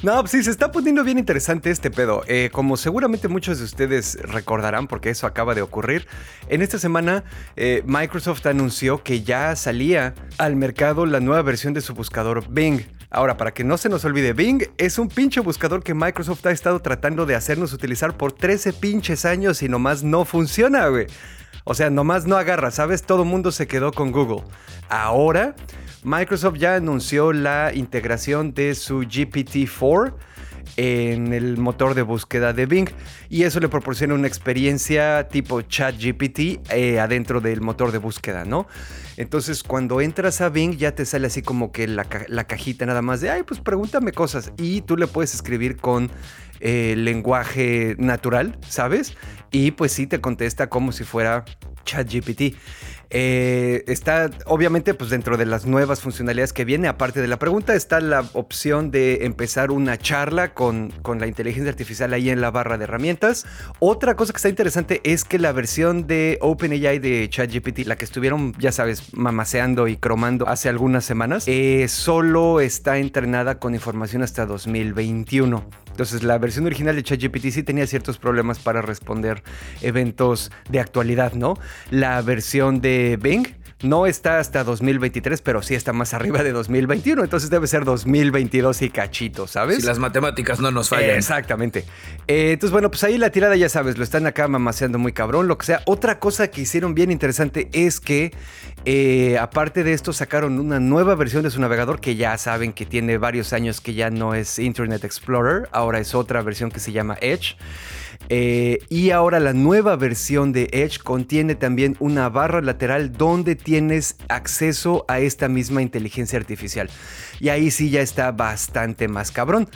Speaker 2: No, pues sí, se está poniendo bien interesante este pedo. Eh, como seguramente muchos de ustedes recordarán, porque eso acaba de ocurrir, en esta semana eh, Microsoft anunció que ya salía al mercado la nueva versión de su buscador Bing. Ahora, para que no se nos olvide, Bing es un pinche buscador que Microsoft ha estado tratando de hacernos utilizar por 13 pinches años y nomás no funciona, güey. O sea, nomás no agarra, ¿sabes? Todo mundo se quedó con Google. Ahora, Microsoft ya anunció la integración de su GPT-4 en el motor de búsqueda de Bing y eso le proporciona una experiencia tipo ChatGPT eh, adentro del motor de búsqueda, ¿no? Entonces cuando entras a Bing ya te sale así como que la, la cajita nada más de, ay, pues pregúntame cosas y tú le puedes escribir con eh, lenguaje natural, ¿sabes? Y pues sí te contesta como si fuera ChatGPT. Eh, está, obviamente, pues dentro de las nuevas funcionalidades que viene, aparte de la pregunta, está la opción de empezar una charla con, con la inteligencia artificial ahí en la barra de herramientas. Otra cosa que está interesante es que la versión de OpenAI de ChatGPT, la que estuvieron, ya sabes, mamaseando y cromando hace algunas semanas, eh, solo está entrenada con información hasta 2021. Entonces la versión original de ChatGPT sí tenía ciertos problemas para responder eventos de actualidad, ¿no? La versión de Bing no está hasta 2023, pero sí está más arriba de 2021. Entonces debe ser 2022 y cachito, ¿sabes?
Speaker 1: Si las matemáticas no nos fallan.
Speaker 2: Exactamente. Eh, entonces, bueno, pues ahí la tirada ya sabes, lo están acá mamaseando muy cabrón, lo que sea. Otra cosa que hicieron bien interesante es que, eh, aparte de esto, sacaron una nueva versión de su navegador que ya saben que tiene varios años que ya no es Internet Explorer, ahora es otra versión que se llama Edge. Eh, y ahora la nueva versión de Edge contiene también una barra lateral donde tienes acceso a esta misma inteligencia artificial. Y ahí sí ya está bastante más cabrón.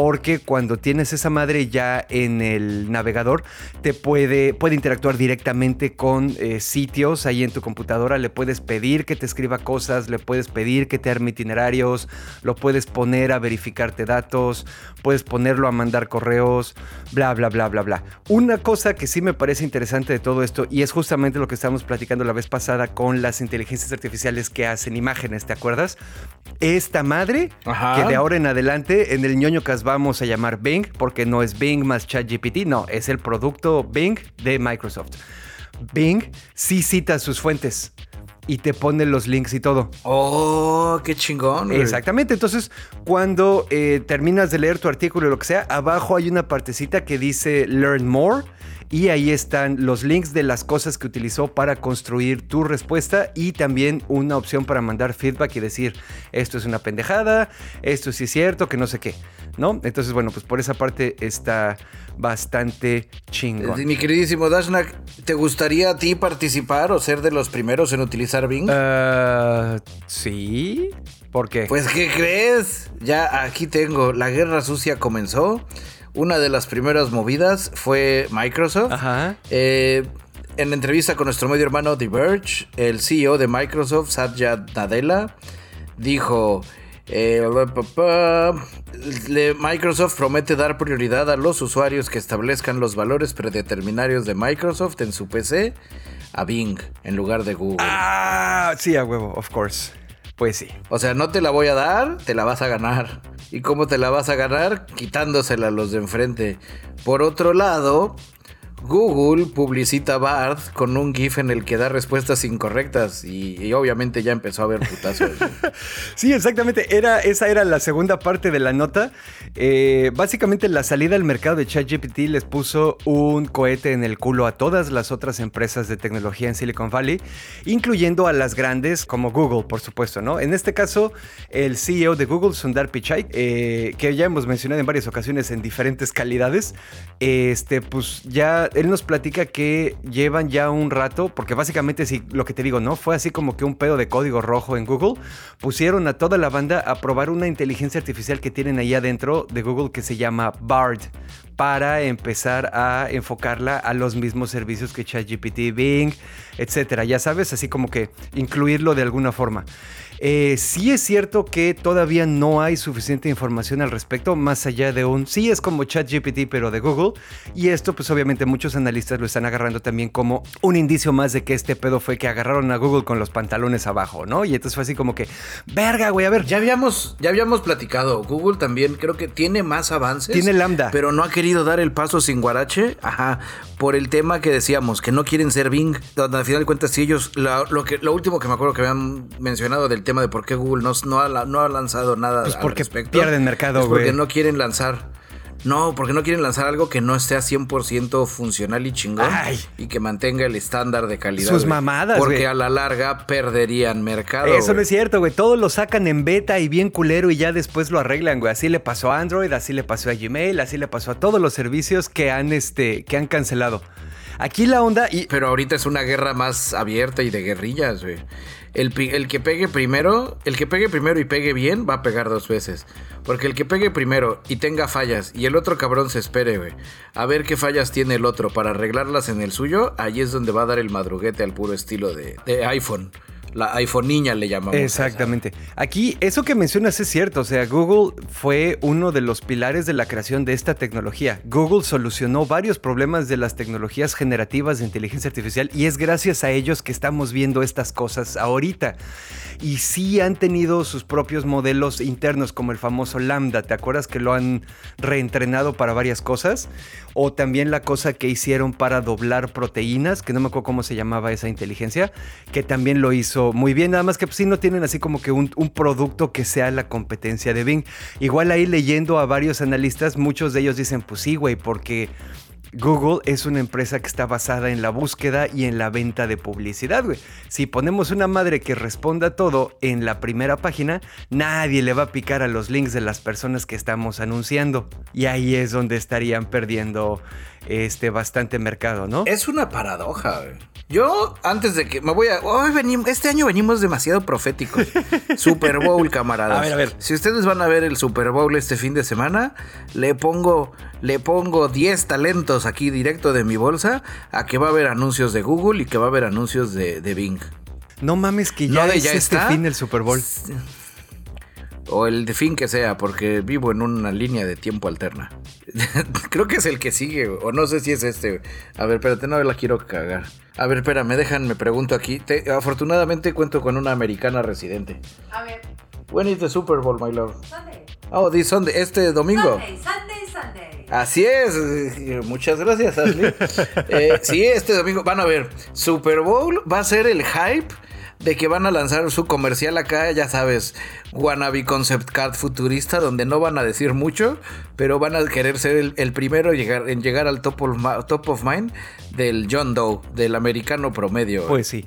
Speaker 2: Porque cuando tienes esa madre ya en el navegador, te puede, puede interactuar directamente con eh, sitios ahí en tu computadora. Le puedes pedir que te escriba cosas, le puedes pedir que te arme itinerarios, lo puedes poner a verificarte datos, puedes ponerlo a mandar correos, bla, bla, bla, bla, bla. Una cosa que sí me parece interesante de todo esto, y es justamente lo que estábamos platicando la vez pasada con las inteligencias artificiales que hacen imágenes, ¿te acuerdas? Esta madre, que de ahora en adelante en el ñoño cas vamos a llamar Bing, porque no es Bing más ChatGPT, no, es el producto Bing de Microsoft. Bing sí cita sus fuentes y te pone los links y todo.
Speaker 1: Oh, qué chingón.
Speaker 2: Exactamente. Entonces, cuando eh, terminas de leer tu artículo o lo que sea, abajo hay una partecita que dice Learn More y ahí están los links de las cosas que utilizó para construir tu respuesta y también una opción para mandar feedback y decir esto es una pendejada, esto sí es cierto, que no sé qué, ¿no? Entonces, bueno, pues por esa parte está bastante chingón.
Speaker 1: Mi queridísimo Dashnak, ¿te gustaría a ti participar o ser de los primeros en utilizar Bing?
Speaker 2: Uh, sí. ¿Por qué?
Speaker 1: Pues, ¿qué crees? Ya aquí tengo, la guerra sucia comenzó. Una de las primeras movidas fue Microsoft.
Speaker 2: Ajá.
Speaker 1: Eh, en entrevista con nuestro medio hermano The Verge, el CEO de Microsoft, Satya Nadella, dijo... Eh, Microsoft promete dar prioridad a los usuarios que establezcan los valores predeterminados de Microsoft en su PC a Bing en lugar de Google.
Speaker 2: Ah, sí, a huevo, of course. Pues sí.
Speaker 1: O sea, no te la voy a dar, te la vas a ganar. ¿Y cómo te la vas a ganar? Quitándosela a los de enfrente. Por otro lado, Google publicita Bard con un GIF en el que da respuestas incorrectas y, obviamente ya empezó a haber putazos. [laughs]
Speaker 2: sí, exactamente. Era, esa era la segunda parte de la nota. Eh, básicamente la salida al mercado de ChatGPT les puso un cohete en el culo a todas las otras empresas de tecnología en Silicon Valley, incluyendo a las grandes como Google, por supuesto, ¿no? En este caso, el CEO de Google, Sundar Pichai, eh, que ya hemos mencionado en varias ocasiones en diferentes calidades, este, pues ya él nos platica que llevan ya un rato, porque básicamente si lo que te digo, ¿no? Fue así como que un pedo de código rojo en Google. Pusieron a toda la banda a probar una inteligencia artificial que tienen ahí adentro de Google que se llama Bard para empezar a enfocarla a los mismos servicios que ChatGPT, Bing, etcétera. Ya sabes, así como que incluirlo de alguna forma. Eh, sí es cierto que todavía no hay suficiente información al respecto, más allá de un sí es como ChatGPT, pero de Google. Y esto, pues obviamente muchos analistas lo están agarrando también como un indicio más de que este pedo fue que agarraron a Google con los pantalones abajo, ¿no? Y entonces fue así como que, verga, güey, a ver.
Speaker 1: Ya habíamos, ya habíamos platicado. Google también creo que tiene más avances.
Speaker 2: Tiene lambda.
Speaker 1: Pero no ha querido dar el paso sin guarache. Ajá. Por el tema que decíamos, que no quieren ser Bing. Donde al final de cuentas, si ellos, lo, que, lo último que me acuerdo que habían mencionado del tema de por qué Google no, no, ha, no ha lanzado nada
Speaker 2: pues porque pierden mercado,
Speaker 1: güey. porque no quieren lanzar. No, porque no quieren lanzar algo que no esté a 100% funcional y chingón. Y que mantenga el estándar de calidad.
Speaker 2: Sus mamadas,
Speaker 1: Porque a la larga perderían mercado.
Speaker 2: Eso no es cierto, güey. Todos lo sacan en beta y bien culero y ya después lo arreglan, güey. Así le pasó a Android, así le pasó a Gmail, así le pasó a todos los servicios que han, este, que han cancelado. Aquí la onda y...
Speaker 1: Pero ahorita es una guerra más abierta y de guerrillas, güey. El, que pegue primero, el que pegue primero y pegue bien, va a pegar dos veces. Porque el que pegue primero y tenga fallas y el otro cabrón se espere, güey, a ver qué fallas tiene el otro para arreglarlas en el suyo, ahí es donde va a dar el madruguete al puro estilo de, de iPhone. La iPhone niña le llamamos.
Speaker 2: Exactamente. Aquí, eso que mencionas es cierto. O sea, Google fue uno de los pilares de la creación de esta tecnología. Google solucionó varios problemas de las tecnologías generativas de inteligencia artificial y es gracias a ellos que estamos viendo estas cosas ahorita. Y sí han tenido sus propios modelos internos, como el famoso Lambda. ¿Te acuerdas que lo han reentrenado para varias cosas? O también la cosa que hicieron para doblar proteínas, que no me acuerdo cómo se llamaba esa inteligencia, que también lo hizo muy bien, nada más que pues, sí no tienen así como que un, un, producto que sea la competencia de Bing. Igual ahí leyendo a varios analistas, muchos de ellos dicen, pues sí, güey, porque Google es una empresa que está basada en la búsqueda y en la venta de publicidad, güey. Si ponemos una madre que responda todo en la primera página, nadie le va a picar a los links de las personas que estamos anunciando. Y ahí es donde estarían perdiendo este bastante mercado, ¿no?
Speaker 1: Es una paradoja, güey. Yo, antes de que me voy a. Hoy venimos, este año venimos demasiado proféticos. [laughs] Super Bowl, camaradas.
Speaker 2: A ver, a ver.
Speaker 1: Si ustedes van a ver el Super Bowl este fin de semana, le pongo, le pongo 10 talentos aquí directo de mi bolsa a que va a haber anuncios de Google y que va a haber anuncios de, de Bing.
Speaker 2: No mames, que ya,
Speaker 1: No, de
Speaker 2: es
Speaker 1: ya
Speaker 2: este
Speaker 1: está.
Speaker 2: fin del Super Bowl.
Speaker 1: O el de fin que sea, porque vivo en una línea de tiempo alterna. [laughs] Creo que es el que sigue, o no sé si es este. A ver, espérate, no la quiero cagar. A ver, espérame, dejan, me pregunto aquí. Te- afortunadamente cuento con una americana residente.
Speaker 3: A ver,
Speaker 1: When is the Super Bowl, my love?
Speaker 3: Sunday.
Speaker 1: Oh, this Sunday, este domingo.
Speaker 3: Sunday, Sunday, Sunday.
Speaker 1: Así es, eh, muchas gracias, Ashley. [laughs] Eh, sí, este domingo van a ver. Super Bowl va a ser el hype de que van a lanzar su comercial acá, ya sabes, wannabe concept card futurista, donde no van a decir mucho, pero van a querer ser el, primero en llegar, al top of, ma- top of mind del John Doe, del americano promedio.
Speaker 2: Pues sí.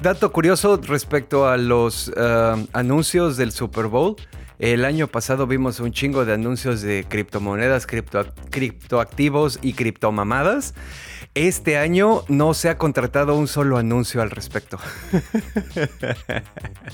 Speaker 2: Dato curioso respecto a los eh, anuncios del Super Bowl. El año pasado vimos un chingo de anuncios de criptomonedas, cripto, criptoactivos y criptomamadas. Este año no se ha contratado un solo anuncio al respecto. [laughs]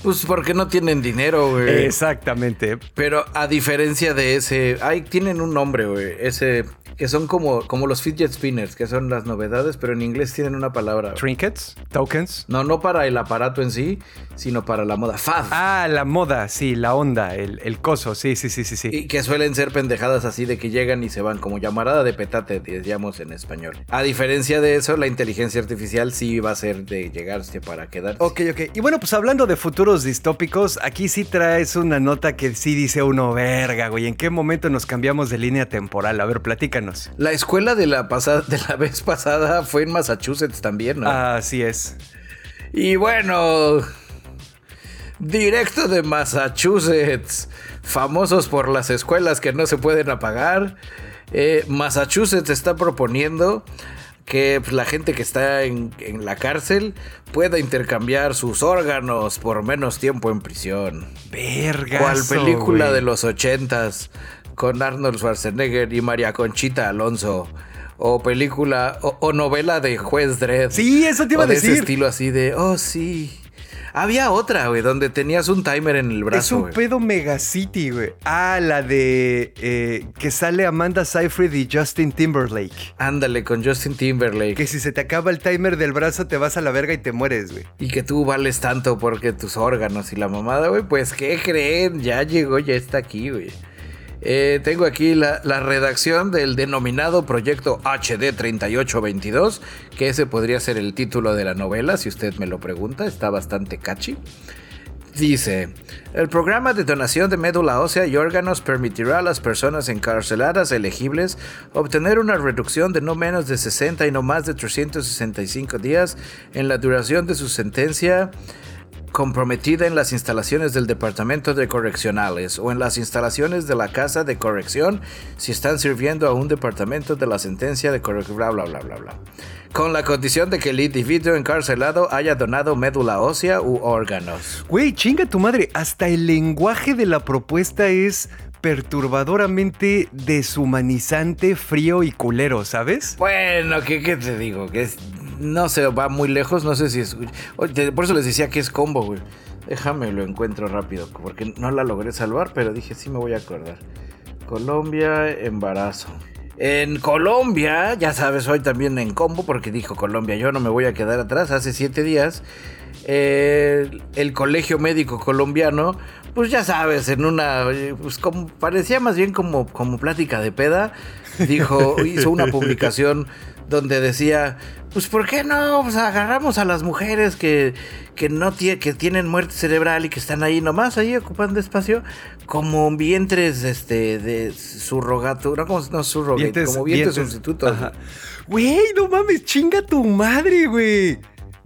Speaker 1: Pues porque no tienen dinero, güey.
Speaker 2: Exactamente.
Speaker 1: Pero a diferencia de ese, ay, tienen un nombre, güey. Ese que son como, como los fidget spinners, que son las novedades, pero en inglés tienen una palabra. güey.
Speaker 2: Trinkets, tokens.
Speaker 1: No, no para el aparato en sí, sino para la moda. Fad.
Speaker 2: Ah, la moda, sí, la onda, el, el coso, sí, sí, sí, sí, sí.
Speaker 1: Y que suelen ser pendejadas así de que llegan y se van, como llamarada de petate, decíamos en español. A diferencia de eso, la inteligencia artificial sí va a ser de llegarse para quedarse.
Speaker 2: Ok, ok. Y bueno, pues hablando de futuros distópicos, aquí sí traes una nota que sí dice uno, verga, güey, ¿en qué momento nos cambiamos de línea temporal? A ver, platícanos.
Speaker 1: La escuela de la, pasada, de la [laughs] vez pasada fue en Massachusetts también, ¿no?
Speaker 2: Así es.
Speaker 1: Y bueno, directo de Massachusetts, famosos por las escuelas que no se pueden apagar. eh, Massachusetts está proponiendo que pues, la gente que está en, en la cárcel pueda intercambiar sus órganos por menos tiempo en prisión.
Speaker 2: Verga.
Speaker 1: ¿Cuál película de los ochentas con Arnold Schwarzenegger y María Conchita Alonso? O película o, o novela de Juez Dredd.
Speaker 2: Sí, eso te iba
Speaker 1: O
Speaker 2: a
Speaker 1: de ese
Speaker 2: decir.
Speaker 1: estilo así de, oh sí. Había otra, güey, donde tenías un timer en el
Speaker 2: Es
Speaker 1: brazo,
Speaker 2: un
Speaker 1: güey.
Speaker 2: pedo Megacity, güey. Ah, la de eh, que sale Amanda Seyfried y Justin Timberlake.
Speaker 1: Ándale, con Justin Timberlake.
Speaker 2: Que si se te acaba el timer del brazo te vas a la verga y te mueres, güey.
Speaker 1: Y que tú vales tanto porque tus órganos y la mamada, güey. Pues, ¿qué creen? Ya llegó, ya está aquí, güey. Eh, tengo aquí la, la redacción del denominado proyecto HD 3822, que ese podría ser el título de la novela, si usted me lo pregunta, está bastante catchy. Dice, el programa de donación de médula ósea y órganos permitirá a las personas encarceladas elegibles obtener una reducción de no menos de 60 y no más de 365 días en la duración de su sentencia comprometida en las instalaciones del Departamento de Correccionales o en las instalaciones de la Casa de Corrección si están sirviendo a un departamento de la sentencia de corrección, bla, bla, bla, bla, bla. Con la condición de que el individuo encarcelado haya donado médula ósea u órganos.
Speaker 2: Güey, chinga tu madre. Hasta el lenguaje de la propuesta es perturbadoramente deshumanizante, frío y culero, ¿sabes?
Speaker 1: Bueno, ¿qué, qué te digo? Que es, no sé, va muy lejos, no sé si es... Por eso les decía que es combo, güey. Déjame lo encuentro rápido, porque no la logré salvar, pero dije sí me voy a acordar. Colombia, embarazo. En Colombia, ya sabes, hoy también en combo, porque dijo Colombia, yo no me voy a quedar atrás. Hace siete días, eh, el Colegio Médico Colombiano, pues ya sabes, en una, pues como, parecía más bien como, como plática de peda, dijo, hizo una publicación [laughs] donde decía, pues ¿por qué no? Pues agarramos a las mujeres que, que no que tienen muerte cerebral y que están ahí nomás, ahí ocupando espacio, como vientres este de surrogato, no como no surrogate,
Speaker 2: Vientres-
Speaker 1: como vientres,
Speaker 2: vientres-
Speaker 1: sustitutos.
Speaker 2: Güey, no mames, chinga tu madre, güey.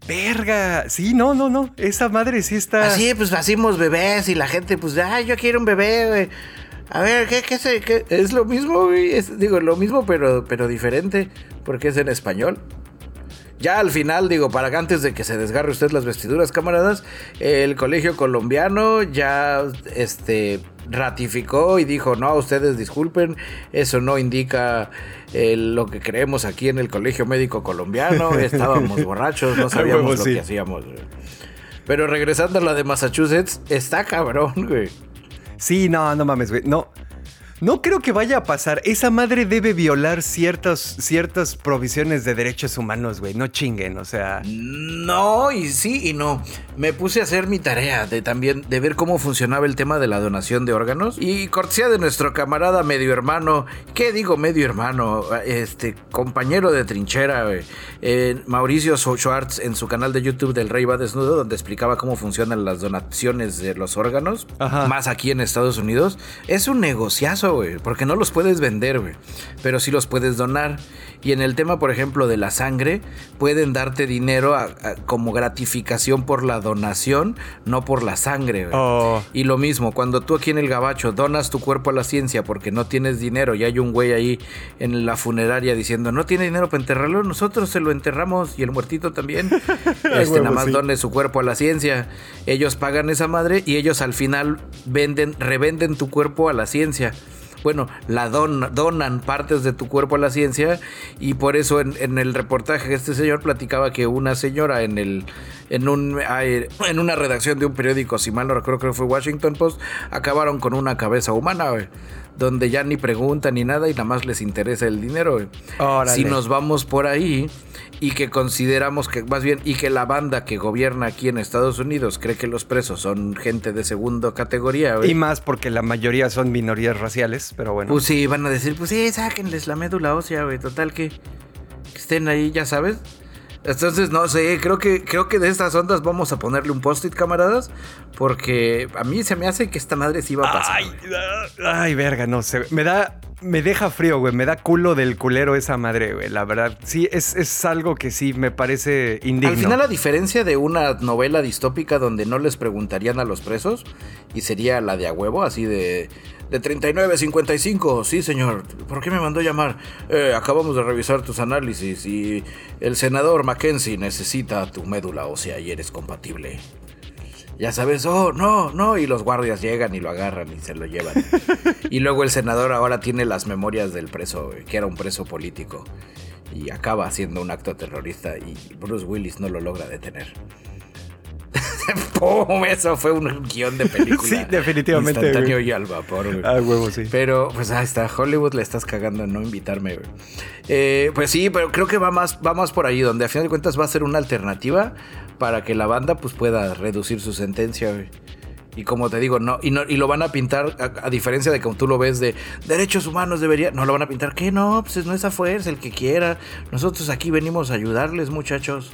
Speaker 2: Verga. Sí, no, no, no. Esa madre sí está.
Speaker 1: Así pues hacemos bebés y la gente pues, ay, yo quiero un bebé, güey. A ver, ¿qué, qué, se- qué? Es lo mismo, güey. Es- digo, lo mismo, pero, pero diferente. Porque es en español. Ya al final, digo, para que antes de que se desgarre usted las vestiduras, camaradas, el colegio colombiano ya este ratificó y dijo, no, ustedes disculpen, eso no indica eh, lo que creemos aquí en el colegio médico colombiano, [laughs] estábamos borrachos, no sabíamos lo
Speaker 2: sí.
Speaker 1: que hacíamos. güey. Pero regresando a la de Massachusetts, está cabrón, güey.
Speaker 2: Sí, no, no mames, güey. No. No creo que vaya a pasar. Esa madre debe violar ciertas, ciertas provisiones de derechos humanos, güey. No chinguen, o sea.
Speaker 1: No, y sí y no. Me puse a hacer mi tarea de también de ver cómo funcionaba el tema de la donación de órganos. Y cortesía de nuestro camarada medio hermano, ¿qué digo medio hermano? Este compañero de trinchera, güey, eh, Mauricio Schwartz en su canal de YouTube del Rey va desnudo, donde explicaba cómo funcionan las donaciones de los órganos,
Speaker 2: Ajá.
Speaker 1: más aquí en Estados Unidos. Es un negociazo, güey, porque no los puedes vender, güey, pero sí los puedes donar. Y en el tema, por ejemplo, de la sangre, pueden darte dinero a- a- como gratificación por la donación, no por la sangre.
Speaker 2: Oh.
Speaker 1: Y lo mismo, cuando tú aquí en el Gabacho donas tu cuerpo a la ciencia porque no tienes dinero y hay un güey ahí en la funeraria diciendo, no tiene dinero para enterrarlo, nosotros se lo enterramos y el muertito también. [laughs] este, nada más
Speaker 2: sí.
Speaker 1: done su cuerpo a la ciencia. Ellos pagan esa madre y ellos al final venden, revenden tu cuerpo a la ciencia. Bueno, la don- donan partes de tu cuerpo a la ciencia y por eso en, en el reportaje este señor platicaba que una señora en el en un en una redacción de un periódico, si mal no recuerdo creo que fue Washington Post, acabaron con una cabeza humana, donde ya ni preguntan ni nada y nada más les interesa el dinero.
Speaker 2: Órale.
Speaker 1: Si nos vamos por ahí y que consideramos que más bien y que la banda que gobierna aquí en Estados Unidos cree que los presos son gente de segunda categoría, güey.
Speaker 2: Y más porque la mayoría son minorías raciales, pero bueno.
Speaker 1: Pues sí, van a decir, pues sí, sáquenles la médula ósea, güey. Total que, que estén ahí, ya sabes. Entonces, no sé, creo que, creo que de estas ondas vamos a ponerle un post-it, camaradas. Porque a mí se me hace que esta madre sí va a pasar.
Speaker 2: Ay, verga, no sé. Me da. Me deja frío, güey. Me da culo del culero esa madre, güey. La verdad. Sí, es, es algo que sí me parece indigno.
Speaker 1: Al final, a diferencia de una novela distópica donde no les preguntarían a los presos, y sería la de a huevo, así de. De 39.55, sí señor. ¿Por qué me mandó llamar? "Eh, acabamos de revisar tus análisis y el senador Mackenzie necesita tu médula ósea y eres compatible. Ya sabes, oh, no, no, y los guardias llegan y lo agarran y se lo llevan. [laughs] y luego el senador ahora tiene las memorias del preso, güey, que era un preso político. Y acaba haciendo un acto terrorista y Bruce Willis no lo logra detener. [laughs] ¡Pum! Eso fue un guion de película.
Speaker 2: Sí, definitivamente,
Speaker 1: Instantáneo
Speaker 2: güey.
Speaker 1: y al vapor, güey.
Speaker 2: Ah, huevo, sí.
Speaker 1: Pero, pues ahí está, Hollywood le estás cagando en no invitarme, güey. Eh, pues sí, pero creo que va más, va más por ahí, donde a final de cuentas va a ser una alternativa para que la banda pues pueda reducir su sentencia, güey. Y como te digo, no, y no, y lo van a pintar, a, a diferencia de como tú lo ves de derechos humanos debería, no lo van a pintar, que no, pues no es a fuerza, el que quiera. Nosotros aquí venimos a ayudarles, muchachos.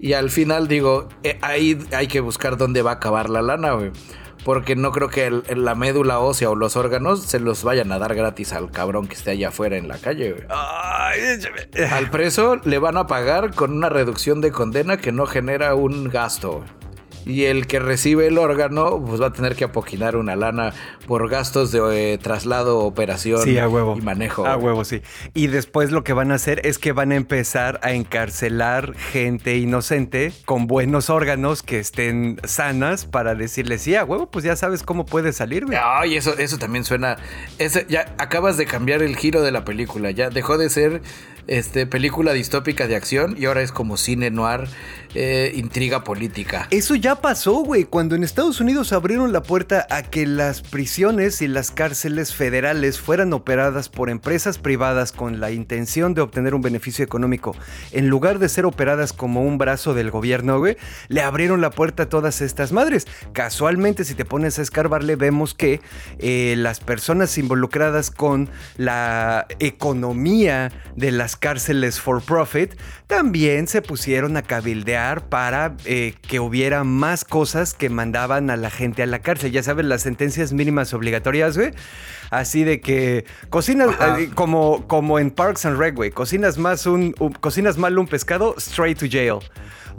Speaker 1: Y al final digo, eh, ahí hay que buscar dónde va a acabar la lana, güey. Porque no creo que el- la médula ósea o los órganos se los vayan a dar gratis al cabrón que esté allá afuera en la calle, güey.
Speaker 2: Ay,
Speaker 1: Al preso le van a pagar con una reducción de condena que no genera un gasto. güey. Y el que recibe el órgano pues va a tener que apoquinar una lana por gastos de eh, traslado, operación y manejo.
Speaker 2: A huevo, sí. Y después lo que van a hacer es que van a empezar a encarcelar gente inocente con buenos órganos que estén sanas para decirles, sí, a huevo, pues ya sabes cómo puede salir.
Speaker 1: Ay, eso, eso también suena. ya acabas de cambiar el giro de la película. Ya dejó de ser este, película distópica de acción y ahora es como cine noir, eh, intriga política.
Speaker 2: Eso ya pasó, güey, cuando en Estados Unidos abrieron la puerta a que las prisiones y las cárceles federales fueran operadas por empresas privadas con la intención de obtener un beneficio económico, en lugar de ser operadas como un brazo del gobierno, güey, le abrieron la puerta a todas estas madres. Casualmente, si te pones a escarbarle, vemos que eh, las personas involucradas con la economía de las cárceles for profit, también se pusieron a cabildear para eh, que hubiera más cosas que mandaban a la gente a la cárcel. Ya sabes, las sentencias mínimas obligatorias, güey. Así de que cocinas eh, como, como en Parks and Rec, güey. Cocinas, más un, cocinas mal un pescado, straight to jail.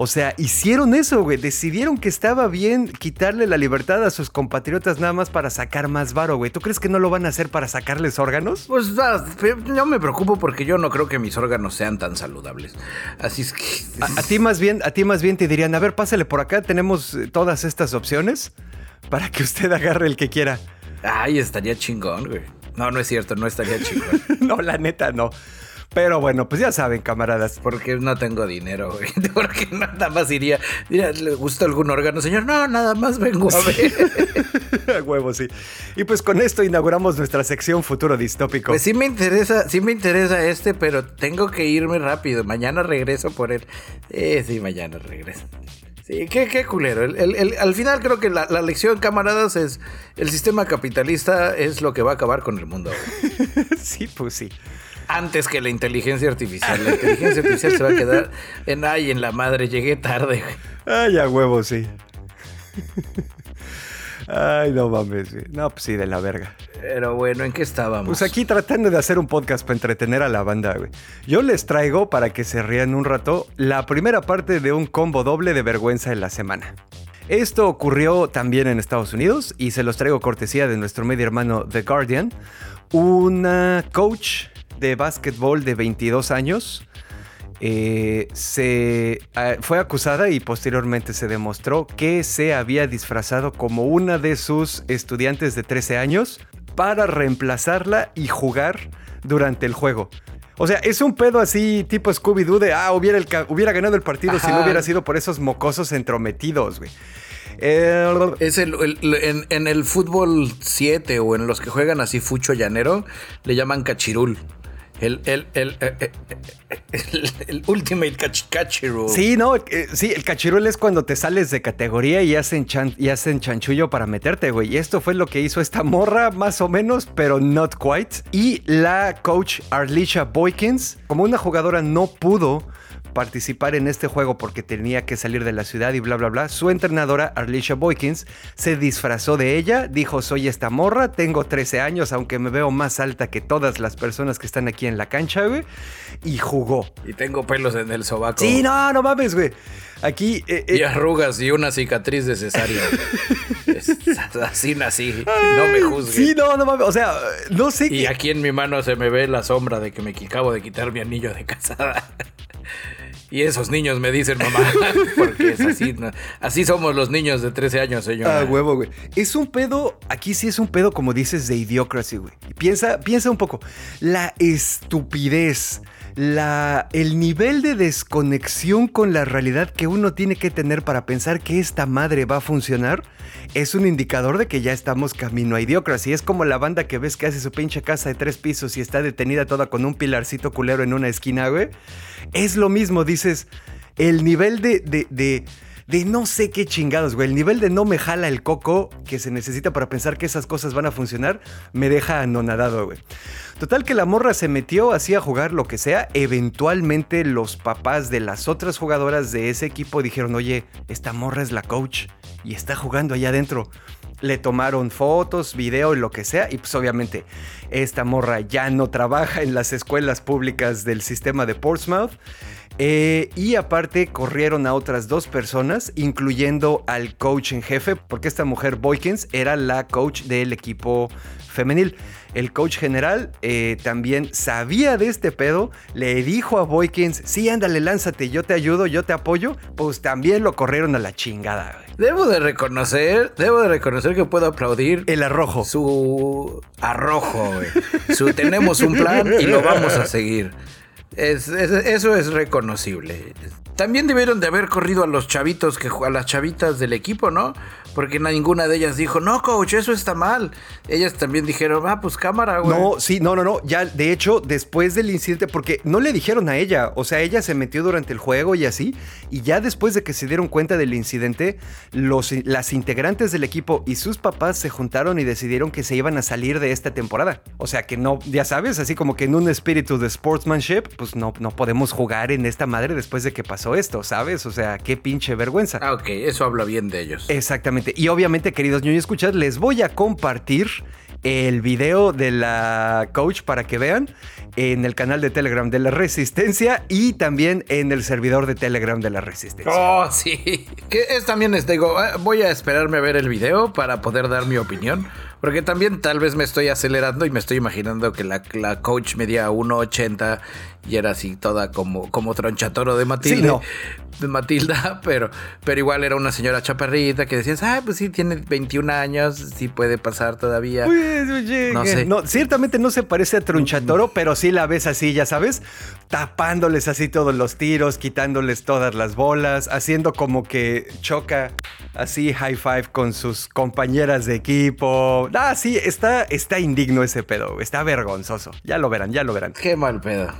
Speaker 2: O sea, hicieron eso, güey. Decidieron que estaba bien quitarle la libertad a sus compatriotas nada más para sacar más varo, güey. ¿Tú crees que no lo van a hacer para sacarles órganos?
Speaker 1: Pues yo me preocupo porque yo no creo que mis órganos sean tan saludables. Así es que.
Speaker 2: A, ti más bien, a ti más bien te dirían, a ver, pásale por acá, tenemos eh, todas estas opciones para que usted [laughs] agarre el que quiera.
Speaker 1: Ay, estaría chingón, güey. No, no es cierto, no estaría chingón. [laughs]
Speaker 2: no, la neta, no. Pero bueno, pues ya saben, camaradas.
Speaker 1: Porque no tengo dinero, güey. [laughs] Porque nada más iría. Mira, ¿le gusta algún órgano, señor? No, nada más vengo a ver. [laughs]
Speaker 2: a huevo, sí. Y pues con esto inauguramos nuestra sección Futuro Distópico.
Speaker 1: Pues sí me interesa, sí me interesa este, pero tengo que irme rápido. Mañana regreso por él. Eh, sí, mañana regreso. Sí, qué, qué culero. al final creo que la, la, lección, camaradas, es el sistema capitalista es lo que va a acabar con el mundo. [laughs]
Speaker 2: sí, pues sí
Speaker 1: antes que la inteligencia artificial. La inteligencia artificial se va a quedar en ay, en la madre, llegué tarde.
Speaker 2: Ay, a huevo, sí. Ay, no mames. No, pues sí, de la verga.
Speaker 1: Pero bueno, ¿en qué estábamos?
Speaker 2: Pues aquí tratando de hacer un podcast para entretener a la banda, güey. Yo les traigo, para que se rían un rato, la primera parte de un combo doble de vergüenza en la semana. Esto ocurrió también en Estados Unidos y se los traigo cortesía de nuestro medio hermano The Guardian. Una coach de básquetbol de 22 años. Eh, se ah, fue acusada y posteriormente se demostró que se había disfrazado como una de sus estudiantes de 13 años para reemplazarla y jugar durante el juego. O sea, es un pedo así tipo Scooby-Doo de, ah, hubiera, hubiera ganado el partido si no hubiera sido por esos mocosos entrometidos, güey.
Speaker 1: Es el, en, en, el fútbol 7 o en los que juegan así fucho llanero, le llaman cachirul. El, el, el, eh, eh, el, el Ultimate.
Speaker 2: Sí, no, eh, sí, el Cachirul es cuando te sales de categoría y hacen, y hacen chanchullo para meterte, güey. Y esto fue lo que hizo esta morra, más o menos, pero not quite. Y la coach Arlisha Boykins, como una jugadora no pudo participar en este juego porque tenía que salir de la ciudad y bla, bla, bla, su entrenadora, Arlisha Boykins, se disfrazó de ella, dijo, soy esta morra, tengo 13 años, aunque me veo más alta que todas las personas que están aquí en la cancha, güey, y jugó.
Speaker 1: Y tengo pelos en el sobaco.
Speaker 2: Sí, no, no mames, güey. Aquí.
Speaker 1: Eh, eh, y arrugas y una cicatriz de cesárea. [laughs] así nací. No me juzgues.
Speaker 2: Sí, no, no mames. O sea, no sé.
Speaker 1: Y aquí en mi mano se me ve la sombra de que me acabo de quitar mi anillo de casada. Y esos niños me dicen mamá, [laughs] porque es así, así somos los niños de 13 años, señor.
Speaker 2: Ah, huevo, güey. Es un pedo, aquí sí es un pedo, como dices, de idiocracy, güey. Piensa, piensa un poco. La estupidez, la, el nivel de desconexión con la realidad que uno tiene que tener para pensar que esta madre va a funcionar es un indicador de que ya estamos camino a idiocracia. Es como la banda que ves que hace su pinche casa de tres pisos y está detenida toda con un pilarcito culero en una esquina, güey. Es lo mismo, dices, el nivel de, de, de de no sé qué chingados, güey. El nivel de no me jala el coco que se necesita para pensar que esas cosas van a funcionar me deja anonadado, güey. Total que la morra se metió así a jugar lo que sea. Eventualmente los papás de las otras jugadoras de ese equipo dijeron, oye, esta morra es la coach y está jugando allá adentro. Le tomaron fotos, video lo que sea. Y pues obviamente esta morra ya no trabaja en las escuelas públicas del sistema de Portsmouth. Eh, y aparte corrieron a otras dos personas, incluyendo al coach en jefe, porque esta mujer Boykins era la coach del equipo femenil. El coach general eh, también sabía de este pedo, le dijo a Boykins, sí, ándale, lánzate, yo te ayudo, yo te apoyo, pues también lo corrieron a la chingada.
Speaker 1: Debo de reconocer, debo de reconocer que puedo aplaudir
Speaker 2: el arrojo.
Speaker 1: Su arrojo, güey. Su tenemos un plan y lo vamos a seguir. Eso es reconocible. También debieron de haber corrido a los chavitos que a las chavitas del equipo, ¿no? Porque ninguna de ellas dijo, no, coach, eso está mal. Ellas también dijeron, ah, pues cámara, güey.
Speaker 2: No, sí, no, no, no. Ya, de hecho, después del incidente, porque no le dijeron a ella, o sea, ella se metió durante el juego y así, y ya después de que se dieron cuenta del incidente, los, las integrantes del equipo y sus papás se juntaron y decidieron que se iban a salir de esta temporada. O sea, que no, ya sabes, así como que en un espíritu de sportsmanship, pues no, no podemos jugar en esta madre después de que pasó esto, ¿sabes? O sea, qué pinche vergüenza.
Speaker 1: Ah, ok, eso habla bien de ellos.
Speaker 2: Exactamente. Y obviamente, queridos niños escuchad, les voy a compartir el video de la coach para que vean en el canal de Telegram de la Resistencia y también en el servidor de Telegram de la Resistencia.
Speaker 1: Oh, sí. Que es también, es, digo, eh, voy a esperarme a ver el video para poder dar mi opinión. Porque también tal vez me estoy acelerando y me estoy imaginando que la, la coach medía 1.80 y era así toda como, como tronchatoro de Matilda. De Matilda, [laughs] pero, pero igual era una señora chaparrita que decías, ah, pues sí, tiene 21 años, sí puede pasar todavía.
Speaker 2: no sé. No, ciertamente no se parece a tronchatoro, pero sí la ves así, ya sabes, tapándoles así todos los tiros, quitándoles todas las bolas, haciendo como que choca así high five con sus compañeras de equipo. Ah, sí, está, está indigno ese pedo, está vergonzoso. Ya lo verán, ya lo verán.
Speaker 1: Qué mal pedo.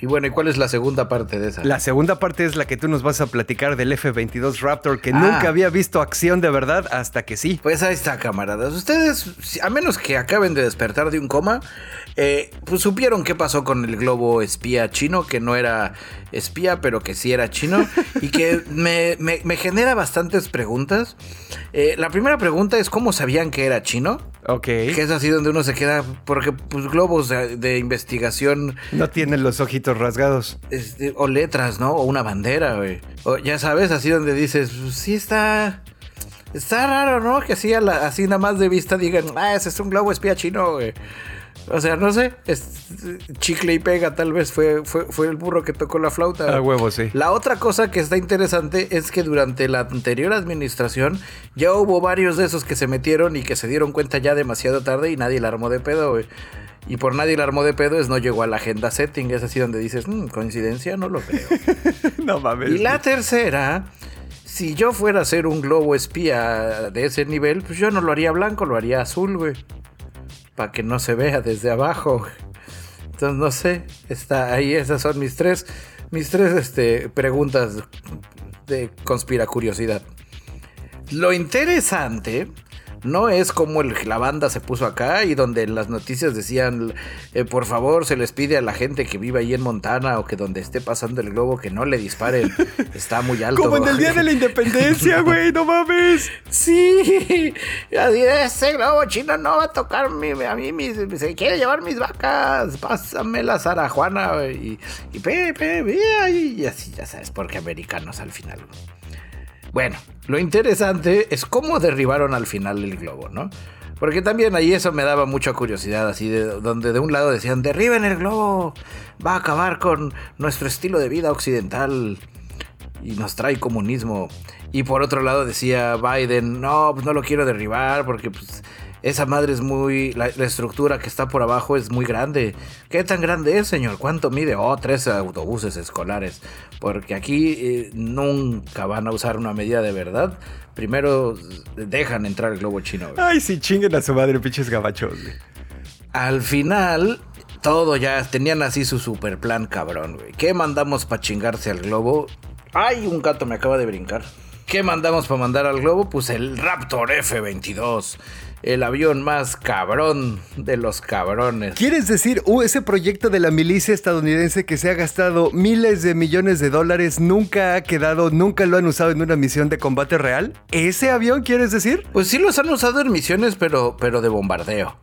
Speaker 1: Y bueno, ¿y cuál es la segunda parte de esa?
Speaker 2: La segunda parte es la que tú nos vas a platicar del F-22 Raptor, que nunca ah. había visto acción de verdad hasta que sí.
Speaker 1: Pues ahí está, camaradas. Ustedes, a menos que acaben de despertar de un coma, eh, pues supieron qué pasó con el globo espía chino, que no era espía, pero que sí era chino, y que me, genera bastantes preguntas. Eh, la primera pregunta es, ¿cómo sabían que era chino?
Speaker 2: Ok.
Speaker 1: Que es así donde uno se queda, porque pues globos de, investigación...
Speaker 2: No tienen los ojitos rasgados.
Speaker 1: o letras, ¿no? O una bandera, güey. O, ya sabes, así donde dices, sí está... Está raro, ¿no? Que así, así nada más de vista digan, ah, ese es un globo espía chino, güey. O sea, no sé, chicle y pega tal vez fue, fue, el burro que tocó la flauta.
Speaker 2: A huevo, sí.
Speaker 1: La otra cosa que está interesante es que durante la anterior administración ya hubo varios de esos que se metieron y que se dieron cuenta ya demasiado tarde y nadie la armó de pedo, güey. Y por nadie la armó de pedo es no llegó a la agenda setting. Es así donde dices, mm, coincidencia, no lo creo. [laughs]
Speaker 2: no mames.
Speaker 1: Y la tercera, si yo fuera a ser un globo espía de ese nivel, pues yo no lo haría blanco, lo haría azul, güey para que no se vea desde abajo. Entonces no sé, está ahí, esas son mis tres, mis tres este, preguntas de conspiracuriosidad. Lo interesante no es como la banda se puso acá y donde las noticias decían, eh, por favor, se les pide a la gente que vive ahí en Montana o que donde esté pasando el globo que no le disparen. [laughs] Está muy alto.
Speaker 2: Como en el día de la independencia, [laughs] güey, no mames.
Speaker 1: Sí, ese globo chino no va a tocar a mí, se quiere llevar mis vacas, pásamelas a Juana y, y Pepe, y así, ya sabes, porque americanos al final. Bueno, lo interesante es cómo derribaron al final el globo, ¿no? Porque también ahí eso me daba mucha curiosidad, así de donde de un lado decían, derriben el globo, va a acabar con nuestro estilo de vida occidental y nos trae comunismo. Y por otro lado decía Biden, no, pues no lo quiero derribar porque pues, esa madre es muy. La, estructura que está por abajo es muy grande. ¿Qué tan grande es, señor? ¿Cuánto mide? Oh, tres autobuses escolares. Porque aquí eh, nunca van a usar una medida de verdad. Primero dejan entrar el globo chino.
Speaker 2: Ay, sí, chinguen a su madre, pinches gabachos.
Speaker 1: Al final, todo ya tenían así su super plan cabrón, güey. ¿Qué mandamos para chingarse al globo? Ay, un gato me acaba de brincar. ¿Qué mandamos para mandar al globo? Pues el Raptor F-22 el avión más cabrón de los cabrones.
Speaker 2: ¿Quieres decir, uh, ese proyecto de la milicia estadounidense que se ha gastado miles de millones de dólares nunca ha quedado, nunca lo han usado en una misión de combate real? ¿Ese avión quieres decir?
Speaker 1: Pues sí los han usado en misiones, pero, pero de bombardeo.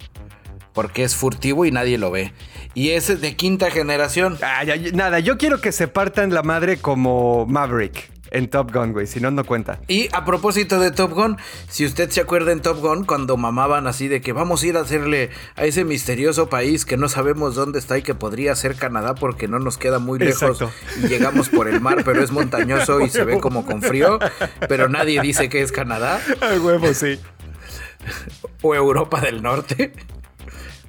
Speaker 1: porque es furtivo y nadie lo ve. Y es de quinta generación.
Speaker 2: Ah, nada, yo quiero que se partan la madre como Maverick en Top Gun, güey. Si no, no cuenta.
Speaker 1: Y a propósito de Top Gun, si usted se acuerda en Top Gun, cuando mamaban así de que vamos a ir a hacerle a ese misterioso país que no sabemos dónde está y que podría ser Canadá porque no nos queda muy lejos y llegamos por el mar, pero es montañoso y se ve como con frío, pero nadie dice que es Canadá.
Speaker 2: Ay, huevo, sí.
Speaker 1: o Europa del Norte.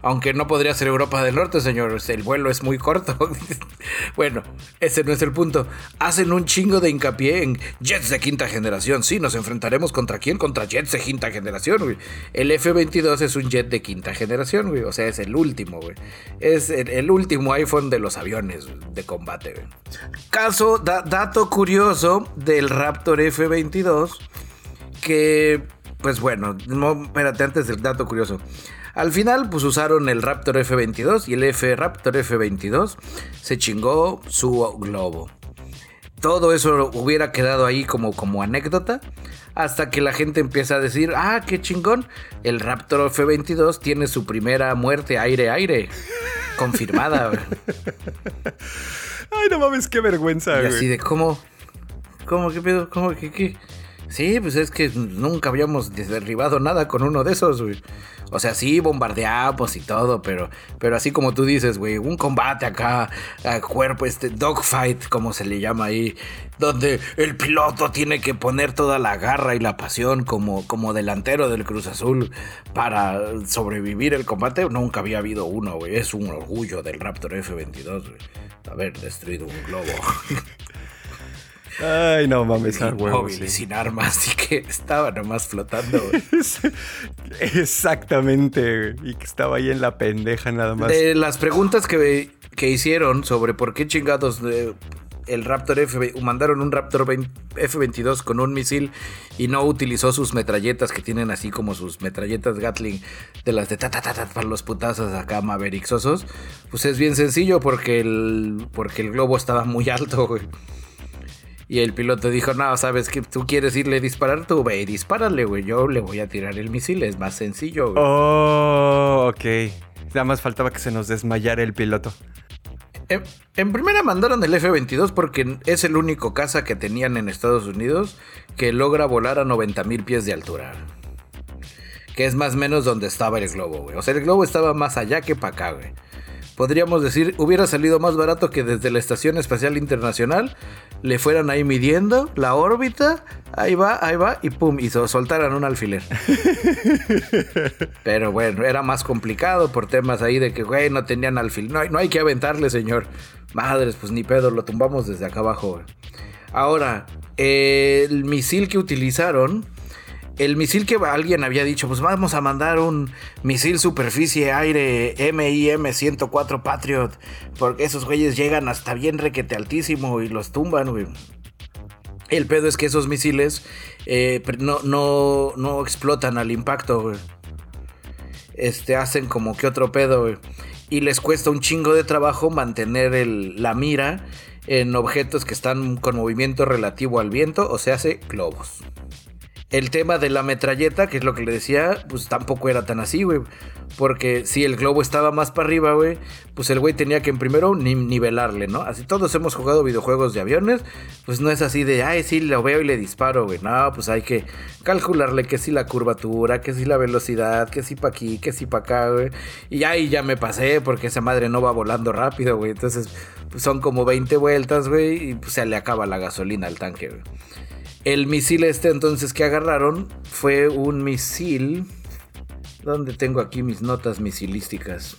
Speaker 1: Aunque no podría ser Europa del Norte, señor. El vuelo es muy corto. [laughs] bueno, ese no es el punto. Hacen un chingo de hincapié en jets de quinta generación. Sí, nos enfrentaremos contra quién? Contra jets de quinta generación, güey. El F-22 es un jet de quinta generación, güey. O sea, es el último, güey. Es el, último iPhone de los aviones de combate, güey. Caso, dato curioso del Raptor F-22. Que, pues bueno, no, espérate, antes del dato curioso. Al final, pues usaron el Raptor F-22 y el F Raptor F-22 se chingó su globo. Todo eso hubiera quedado ahí como, como anécdota. Hasta que la gente empieza a decir, ah, qué chingón. El Raptor F-22 tiene su primera muerte aire-aire. Confirmada. [laughs]
Speaker 2: Ay, no mames, qué vergüenza,
Speaker 1: y así de, ¿cómo? ¿Cómo? ¿Qué pedo? ¿Cómo? ¿Qué? ¿Qué? Sí, pues es que nunca habíamos derribado nada con uno de esos, güey. O sea, sí, bombardeamos y todo, pero, pero así como tú dices, güey, un combate acá, a cuerpo, este dogfight, como se le llama ahí, donde el piloto tiene que poner toda la garra y la pasión como, como delantero del Cruz Azul para sobrevivir el combate, nunca había habido uno, güey. Es un orgullo del Raptor F-22, güey, haber destruido un globo. [laughs]
Speaker 2: Ay, no mames,
Speaker 1: sin huevo, sin armas y que estaba nomás flotando. [laughs]
Speaker 2: Exactamente, y que estaba ahí en la pendeja nada más.
Speaker 1: De las preguntas que, que hicieron sobre por qué chingados el Raptor F mandaron un Raptor F22 con un misil y no utilizó sus metralletas que tienen así como sus metralletas Gatling de las de ta ta ta, ta para los putazos acá maverixosos, pues es bien sencillo porque el porque el globo estaba muy alto, güey. Y el piloto dijo, no, sabes que tú quieres irle a disparar, tú ve y dispárale, güey. Yo le voy a tirar el misil, es más sencillo, güey.
Speaker 2: Oh, ok. Nada más faltaba que se nos desmayara el piloto.
Speaker 1: En, primera mandaron el F-22 porque es el único caza que tenían en Estados Unidos que logra volar a 90 mil pies de altura. Que es más o menos donde estaba el globo, güey. O sea, el globo estaba más allá que para acá, güey podríamos decir, hubiera salido más barato que desde la Estación Espacial Internacional le fueran ahí midiendo la órbita, ahí va, ahí va, y pum, y soltaran un alfiler. [laughs] Pero bueno, era más complicado por temas ahí de que, güey, no tenían alfiler. No, no hay que aventarle, señor. Madres, pues ni pedo, lo tumbamos desde acá abajo. Ahora, el misil que utilizaron el misil que alguien había dicho, pues vamos a mandar un misil superficie aire MIM 104 Patriot, porque esos güeyes llegan hasta bien requete altísimo y los tumban, güey. El pedo es que esos misiles eh, no, no, no, explotan al impacto, güey. Este, hacen como que otro pedo, güey. Y les cuesta un chingo de trabajo mantener la mira en objetos que están con movimiento relativo al viento, o sea, hace globos. El tema de la metralleta, que es lo que le decía, pues tampoco era tan así, güey. Porque si el globo estaba más para arriba, güey, pues el güey tenía que en primero nivelarle, ¿no? Así todos hemos jugado videojuegos de aviones, pues no es así de, ay, sí, lo veo y le disparo, güey. No, pues hay que calcularle que si la curvatura, que si la velocidad, que si para aquí, que si para acá, güey. Y ahí ya me pasé porque esa madre no va volando rápido, güey. Entonces, pues son como 20 vueltas, güey, y pues se le acaba la gasolina al tanque, güey. El misil este entonces que agarraron fue un misil... ¿Dónde tengo aquí mis notas misilísticas?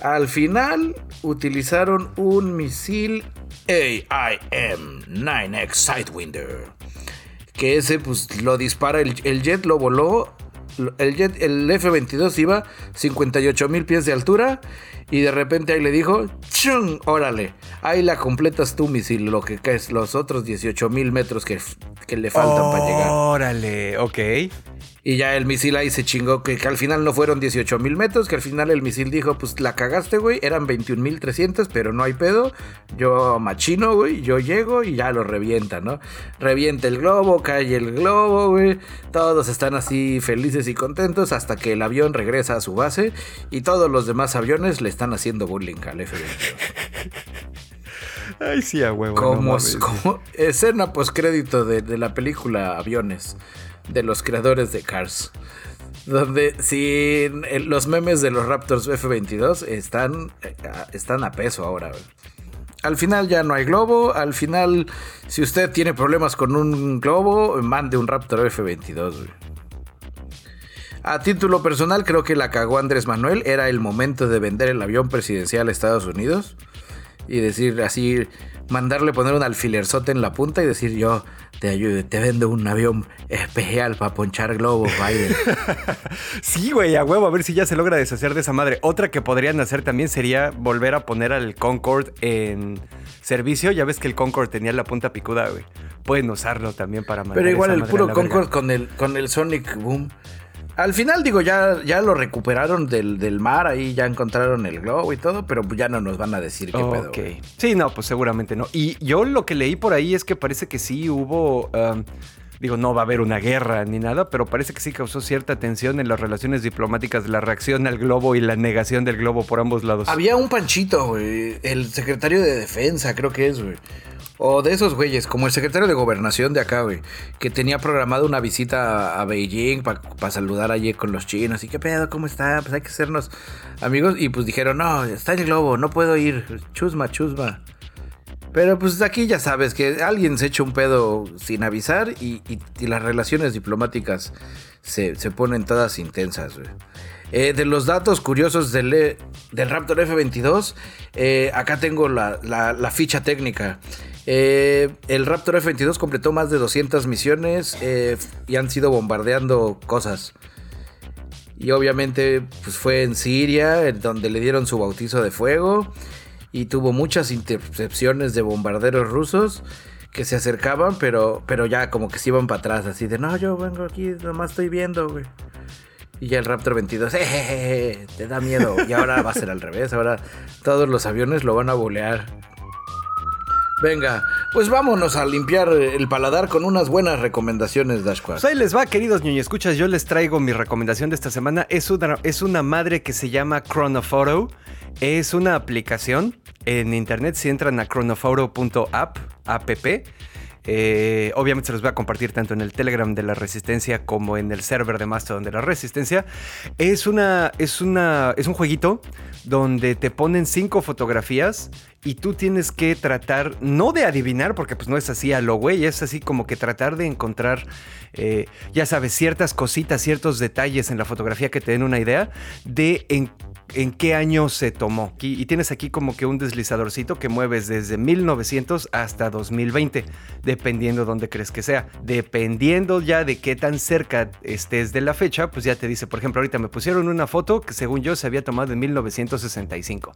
Speaker 1: Al final utilizaron un misil AIM-9X Sidewinder. Que ese pues lo dispara, el, el jet lo voló el, jet, el F-22 iba 58 mil pies de altura y de repente ahí le dijo, ¡chung! Órale, ahí la completas tú, misil, lo que es los otros 18 mil metros que, que, le faltan para llegar.
Speaker 2: Órale, ok.
Speaker 1: Y ya el misil ahí se chingó, que, al final no fueron 18 mil metros, que al final el misil dijo, pues la cagaste, güey, eran 21 mil 300, pero no hay pedo. Yo machino, güey, yo llego y ya lo revienta, ¿no? Revienta el globo, cae el globo, güey. Todos están así felices y contentos hasta que el avión regresa a su base y todos los demás aviones le están haciendo bullying al F-22. [laughs]
Speaker 2: Ay, sí, a huevo.
Speaker 1: Como, escena postcrédito de, de la película Aviones de los creadores de Cars. Donde si los memes de los Raptors F-22 están, eh, están a peso ahora. Al final ya no hay globo. Al final, si usted tiene problemas con un globo, mande un Raptor F-22. A título personal, creo que la cagó Andrés Manuel. Era el momento de vender el avión presidencial a Estados Unidos. Y decir así, mandarle poner un alfilerzote en la punta y decir yo te ayude, te vendo un avión especial para ponchar globos, Biden. [laughs]
Speaker 2: sí, güey, a huevo, a ver si ya se logra deshacer de esa madre. Otra que podrían hacer también sería volver a poner al Concorde en servicio. Ya ves que el Concorde tenía la punta picuda, güey. Pueden usarlo también para
Speaker 1: mandar Pero igual el puro Concorde con el, con el Sonic Boom al final, digo, ya, ya lo recuperaron del, mar, ahí ya encontraron el globo y todo, pero ya no nos van a decir qué pedo. Ok.
Speaker 2: Sí, no, pues seguramente no. Y yo lo que leí por ahí es que parece que sí hubo. Um, digo, no va a haber una guerra ni nada, pero parece que sí causó cierta tensión en las relaciones diplomáticas la reacción al globo y la negación del globo por ambos lados.
Speaker 1: Había un panchito, güey, el secretario de defensa, creo que es, güey. O de esos güeyes, como el secretario de gobernación de acá, güey, que tenía programado una visita a Beijing para saludar allí con los chinos. ¿Y qué pedo? ¿Cómo está? Pues hay que hacernos amigos. Y pues dijeron, no, está en el globo, no puedo ir. Chusma, chusma. Pero pues aquí ya sabes que alguien se echa un pedo sin avisar y, las relaciones diplomáticas se, ponen todas intensas. Eh, de los datos curiosos del, del Raptor F-22, eh, acá tengo la, la ficha técnica. Eh, el Raptor F-22 completó más de 200 misiones y han sido bombardeando cosas. Y obviamente pues fue en Siria, donde le dieron su bautizo de fuego. Y tuvo muchas intercepciones de bombarderos rusos que se acercaban, pero, pero ya como que se iban para atrás, así de, no, yo vengo aquí, nomás estoy viendo, güey. Y ya el Raptor 22, eh, te da miedo. Y ahora va a ser al revés, ahora todos los aviones lo van a bolear. Venga, pues vámonos a limpiar el paladar con unas buenas recomendaciones, Dashquad.
Speaker 2: Pues ahí les va, queridos niños. Escuchas, yo les traigo mi recomendación de esta semana. Es una, es una madre que se llama Chronophoto. Es una aplicación en internet. Si entran a chronophoto.app, app, eh, obviamente se los voy a compartir tanto en el Telegram de la Resistencia como en el server de Mastodon de la Resistencia. Es una, es una, es un jueguito donde te ponen cinco fotografías y tú tienes que tratar, no de adivinar, porque pues no es así a lo güey, es así como que tratar de encontrar, eh, ya sabes, ciertas cositas, ciertos detalles en la fotografía que te den una idea de en, qué año se tomó. Y, y, tienes aquí como que un deslizadorcito que mueves desde 1900 hasta 2020, dependiendo dónde crees que sea. Dependiendo ya de qué tan cerca estés de la fecha, pues ya te dice, por ejemplo, ahorita me pusieron una foto que según yo se había tomado en 1965.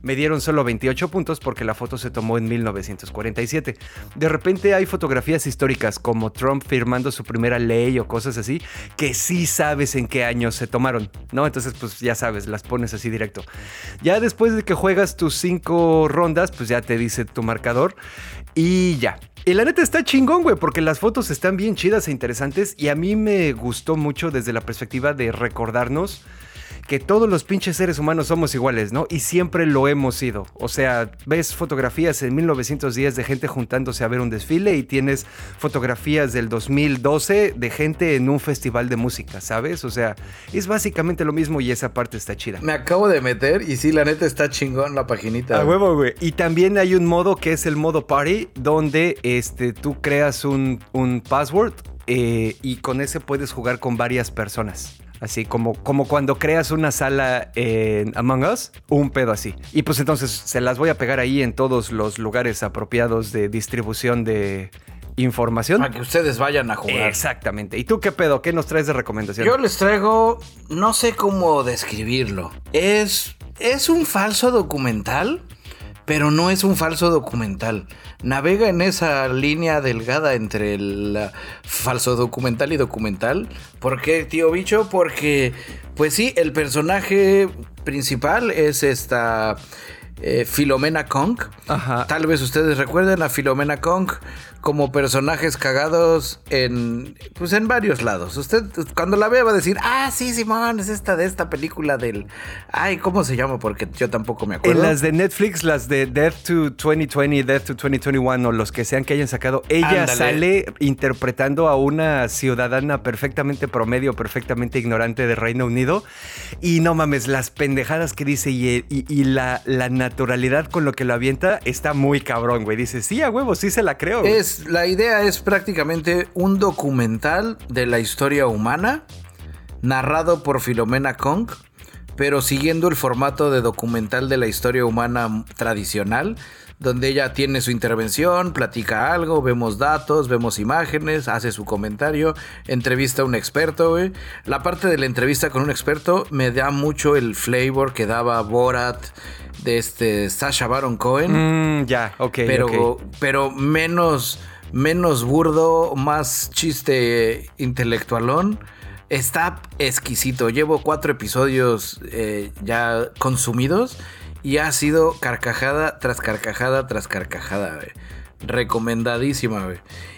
Speaker 2: Me dieron solo 28 puntos porque la foto se tomó en 1947. De repente hay fotografías históricas como Trump firmando su primera ley o cosas así que sí sabes en qué año se tomaron, ¿no? Entonces pues ya sabes, las pones así directo. Ya después de que juegas tus cinco rondas, pues ya te dice tu marcador y ya. Y la neta está chingón, güey, porque las fotos están bien chidas e interesantes y a mí me gustó mucho desde la perspectiva de recordarnos que todos los pinches seres humanos somos iguales, ¿no? Y siempre lo hemos sido. O sea, ves fotografías en 1910 de gente juntándose a ver un desfile y tienes fotografías del 2012 de gente en un festival de música, ¿sabes? O sea, es básicamente lo mismo y esa parte está chida.
Speaker 1: Me acabo de meter y sí, la neta está chingón la paginita.
Speaker 2: A huevo, güey. Y también hay un modo que es el modo party, donde este, tú creas un, un password eh, y con ese puedes jugar con varias personas. Así como, como cuando creas una sala en Among Us, un pedo así. Y pues entonces se las voy a pegar ahí en todos los lugares apropiados de distribución de información.
Speaker 1: Para que ustedes vayan a jugar.
Speaker 2: Exactamente. ¿Y tú qué pedo? ¿Qué nos traes de recomendación?
Speaker 1: Yo les traigo, no sé cómo describirlo. Es, es un falso documental pero no es un falso documental. Navega en esa línea delgada entre el falso documental y documental. ¿Por qué, tío bicho? Porque, pues sí, el personaje principal es esta eh, Filomena Kong. Tal vez ustedes recuerden a Filomena Kong como personajes cagados en pues en varios lados. Usted cuando la vea va a decir, "Ah, sí, Simón, es esta de esta película del Ay, ¿cómo se llama? Porque yo tampoco me acuerdo.
Speaker 2: En las de Netflix, las de Death to 2020, Death to 2021 o los que sean que hayan sacado, ella sale interpretando a una ciudadana perfectamente promedio, perfectamente ignorante de Reino Unido y no mames, las pendejadas que dice y, la, la, naturalidad con lo que lo avienta está muy cabrón, güey. Dice, "Sí, a huevo, sí se la creo."
Speaker 1: Es la idea es prácticamente un documental de la historia humana, narrado por Filomena Kong, pero siguiendo el formato de documental de la historia humana tradicional, donde ella tiene su intervención, platica algo, vemos datos, vemos imágenes, hace su comentario, entrevista a un experto, La parte de la entrevista con un experto me da mucho el flavor que daba Borat de este Sasha Baron Cohen.
Speaker 2: Mm, ya, ok.
Speaker 1: Pero, pero menos, menos burdo, más chiste intelectualón. Está exquisito. Llevo cuatro episodios eh, ya consumidos y ha sido carcajada tras carcajada tras carcajada. Recomendadísima.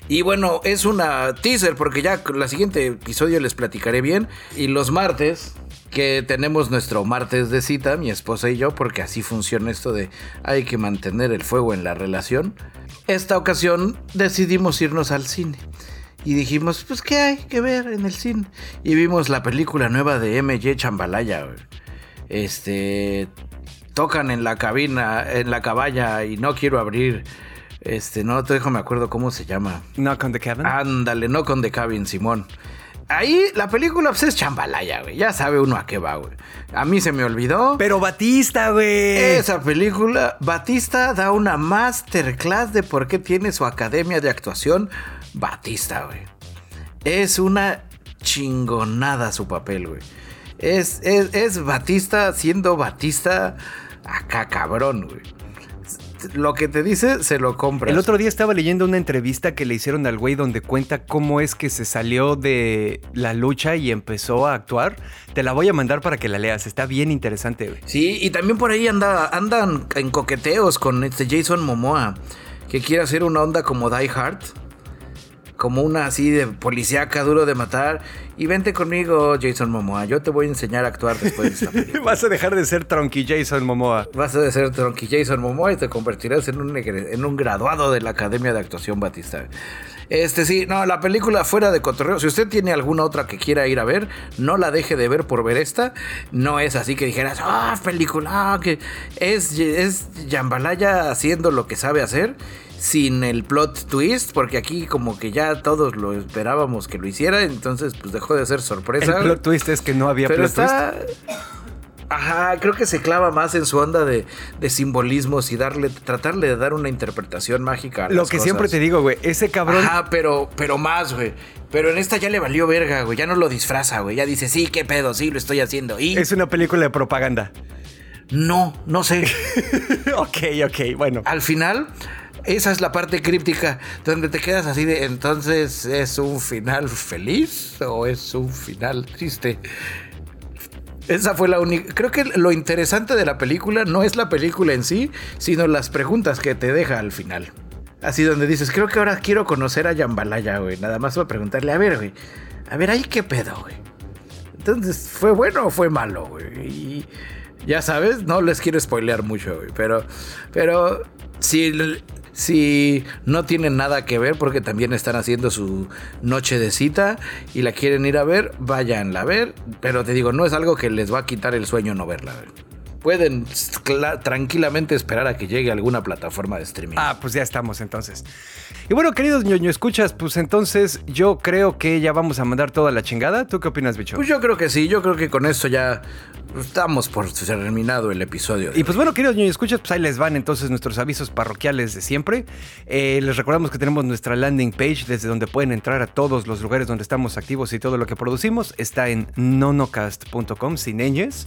Speaker 1: Y bueno, es una teaser porque ya el siguiente episodio les platicaré bien. Y los martes, que tenemos nuestro martes de cita, mi esposa y yo, porque así funciona esto de hay que mantener el fuego en la relación. Esta ocasión decidimos irnos al cine. Y dijimos, pues, ¿qué hay que ver en el cine? Y vimos la película nueva de MJ Chambalaya. Este, tocan en la cabina, en la caballa y no quiero abrir. Este, no te dejo, me acuerdo cómo se llama.
Speaker 2: No con the cabin.
Speaker 1: Ándale, no con the cabin, Simón. Ahí la película pues, es chambalaya, güey. Ya sabe uno a qué va, güey. A mí se me olvidó.
Speaker 2: Pero Batista, güey.
Speaker 1: Esa película, Batista da una masterclass de por qué tiene su academia de actuación. Batista, güey. Es una chingonada su papel, güey. Es, es, es Batista siendo Batista acá cabrón, güey. Lo que te dice, se lo compra.
Speaker 2: El otro día estaba leyendo una entrevista que le hicieron al güey donde cuenta cómo es que se salió de la lucha y empezó a actuar. Te la voy a mandar para que la leas. Está bien interesante, güey.
Speaker 1: Sí, y también por ahí anda, andan en coqueteos con este Jason Momoa, que quiere hacer una onda como Die Hard como una así de policíaca duro de matar. Y vente conmigo, Jason Momoa. Yo te voy a enseñar a actuar después de esta película. [laughs]
Speaker 2: Vas a dejar de ser Tronky Jason Momoa.
Speaker 1: Vas a de ser Tronky Jason Momoa y te convertirás en un, en un graduado de la Academia de Actuación Batista. Este sí, no, la película fuera de cotorreo. Si usted tiene alguna otra que quiera ir a ver, no la deje de ver por ver esta. No es así que dijeras, ah, película, que es, es Jambalaya haciendo lo que sabe hacer sin el plot twist, porque aquí como que ya todos lo esperábamos que lo hiciera, entonces pues dejó de ser sorpresa.
Speaker 2: El plot twist es que no había plot twist.
Speaker 1: Ajá, creo que se clava más en su onda de, simbolismos y darle, tratarle de dar una interpretación mágica. A
Speaker 2: lo que siempre te digo, güey, ese cabrón.
Speaker 1: Ajá, pero, pero más, güey. Pero en esta ya le valió verga, güey. Ya no lo disfraza, güey. Ya dice, sí, qué pedo, sí, lo estoy haciendo. Y...
Speaker 2: Es una película de propaganda.
Speaker 1: No, no sé. [laughs]
Speaker 2: ok, ok, bueno.
Speaker 1: Al final, esa es la parte críptica donde te quedas así de, entonces, ¿es un final feliz o es un final triste? Esa fue la única. Creo que lo interesante de la película no es la película en sí, sino las preguntas que te deja al final. Así donde dices, creo que ahora quiero conocer a Yambalaya, güey. Nada más voy a preguntarle, a ver, güey. A ver, ahí qué pedo, güey. Entonces, ¿fue bueno o fue malo, güey? Y ya sabes, no les quiero spoilear mucho, güey. Pero, pero si si no tienen nada que ver porque también están haciendo su noche de cita y la quieren ir a ver, váyanla a ver. Pero te digo, no es algo que les va a quitar el sueño no verla. Pueden tranquilamente esperar a que llegue alguna plataforma de streaming.
Speaker 2: Ah, pues ya estamos entonces. Y bueno, queridos ñoño, escuchas, pues entonces yo creo que ya vamos a mandar toda la chingada. ¿Tú qué opinas, bicho?
Speaker 1: Pues yo creo que sí, yo creo que con esto ya estamos por terminado el episodio.
Speaker 2: Y pues bueno, queridos niños, escuchas, pues ahí les van entonces nuestros avisos parroquiales de siempre. Eh, les recordamos que tenemos nuestra landing page desde donde pueden entrar a todos los lugares donde estamos activos y todo lo que producimos. Está en nonocast.com sin ñes.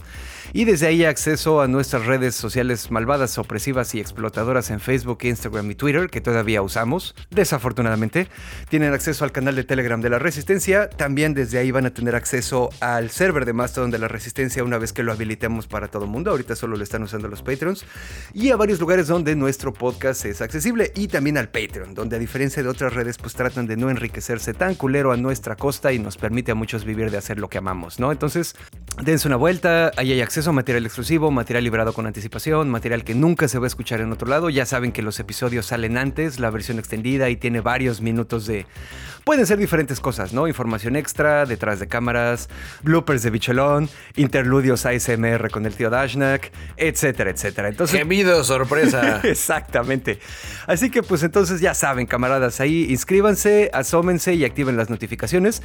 Speaker 2: Y desde ahí acceso a nuestras redes sociales malvadas, opresivas y explotadoras en Facebook, Instagram y Twitter, que todavía usamos, desafortunadamente. Tienen acceso al canal de Telegram de la Resistencia. También desde ahí van a tener acceso al server de Mastodon de la Resistencia una vez que lo habilitemos para todo el mundo. Ahorita solo lo están usando los Patreons. Y a varios lugares donde nuestro podcast es accesible. Y también al Patreon, donde a diferencia de otras redes, pues tratan de no enriquecerse tan culero a nuestra costa y nos permite a muchos vivir de hacer lo que amamos, ¿no? Entonces, dense una vuelta. Ahí hay acceso a material exclusivo, material liberado con anticipación, material que nunca se va a escuchar en otro lado. Ya saben que los episodios salen antes, la versión extendida y tiene varios minutos de... Pueden ser diferentes cosas, ¿no? Información extra, detrás de cámaras, bloopers de bicholón, interludios ASMR con el tío Dashnak, etcétera, etcétera.
Speaker 1: Entonces... Gemido sorpresa. [laughs]
Speaker 2: Exactamente. Así que pues entonces ya saben, camaradas, ahí inscríbanse, asómense y activen las notificaciones.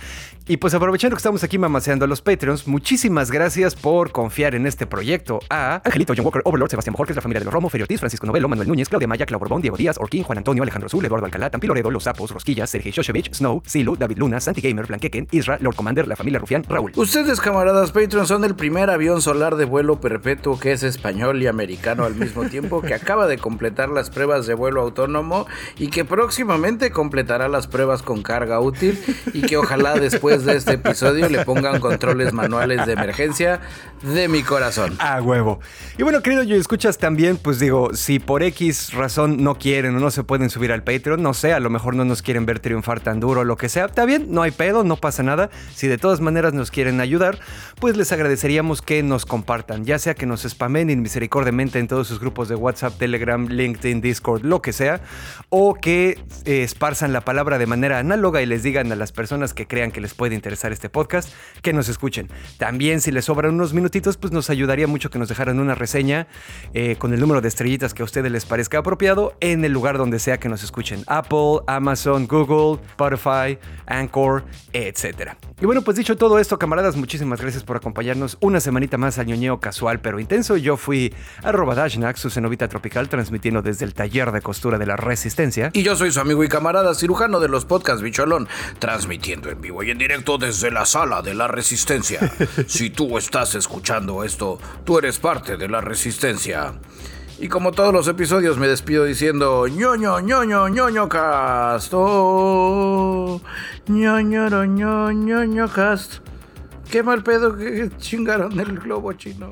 Speaker 2: Y pues aprovechando que estamos aquí mamaseando a los Patreons, muchísimas gracias por confiar en este proyecto a Angelito, John Walker, Overlord, Sebastián Bojorquez, la familia de los Romo, Ferio Ortiz, Francisco Novelo, Manuel Núñez, Claudia Maya, Clau Borbón, Diego Díaz, Orquín, Juan Antonio, Alejandro Azul, Eduardo Alcalá, Tampiloredo, Los Sapos, Rosquillas, Sergei Shoshevich, Snow, Silu, David Luna, Santi Gamer, Blanquequen, Isra, Lord Commander, la familia Rufián, Raúl.
Speaker 1: Ustedes, camaradas Patreon, son el primer avión solar de vuelo perpetuo que es español y americano al mismo tiempo, que acaba de completar las pruebas de vuelo autónomo y que próximamente completará las pruebas con carga útil y que ojalá después de este episodio le pongan controles manuales de emergencia de mi corazón.
Speaker 2: Ah, huevo. Y bueno, querido yo escuchas también, pues digo, si por X razón no quieren o no se pueden subir al Patreon, no sé, a lo mejor no nos quieren ver triunfar tan duro lo que sea, está bien, no hay pedo, no pasa nada. Si de todas maneras nos quieren ayudar, pues les agradeceríamos que nos compartan, ya sea que nos spamen inmisericordiamente en todos sus grupos de WhatsApp, Telegram, LinkedIn, Discord, lo que sea, o que eh, esparzan la palabra de manera análoga y les digan a las personas que crean que les puede interesar este podcast que nos escuchen. También si les sobran unos minutitos, pues nos ayudaría mucho que nos dejaran una reseña eh, con el número de estrellitas que a ustedes les parezca apropiado en el lugar donde sea que nos escuchen. Apple, Amazon, Google, Spotify, Anchor, etc. Y bueno, pues dicho todo esto, camaradas, muchísimas gracias por acompañarnos una semanita más al ñoñeo casual pero intenso. Yo fui arroba Dashnak, su cenovita tropical, transmitiendo desde el taller de costura de la Resistencia.
Speaker 1: Y yo soy su amigo y camarada cirujano de los podcasts Bicholón, transmitiendo en vivo y en directo desde la sala de la Resistencia. [laughs] si tú estás escuchando esto, tú eres parte de la Resistencia. Y como todos los episodios me despido diciendo ñoño, ñoño, ñoño cast. Oh, ñoño, ñoño, ñoño cast. Qué mal pedo que chingaron el globo chino.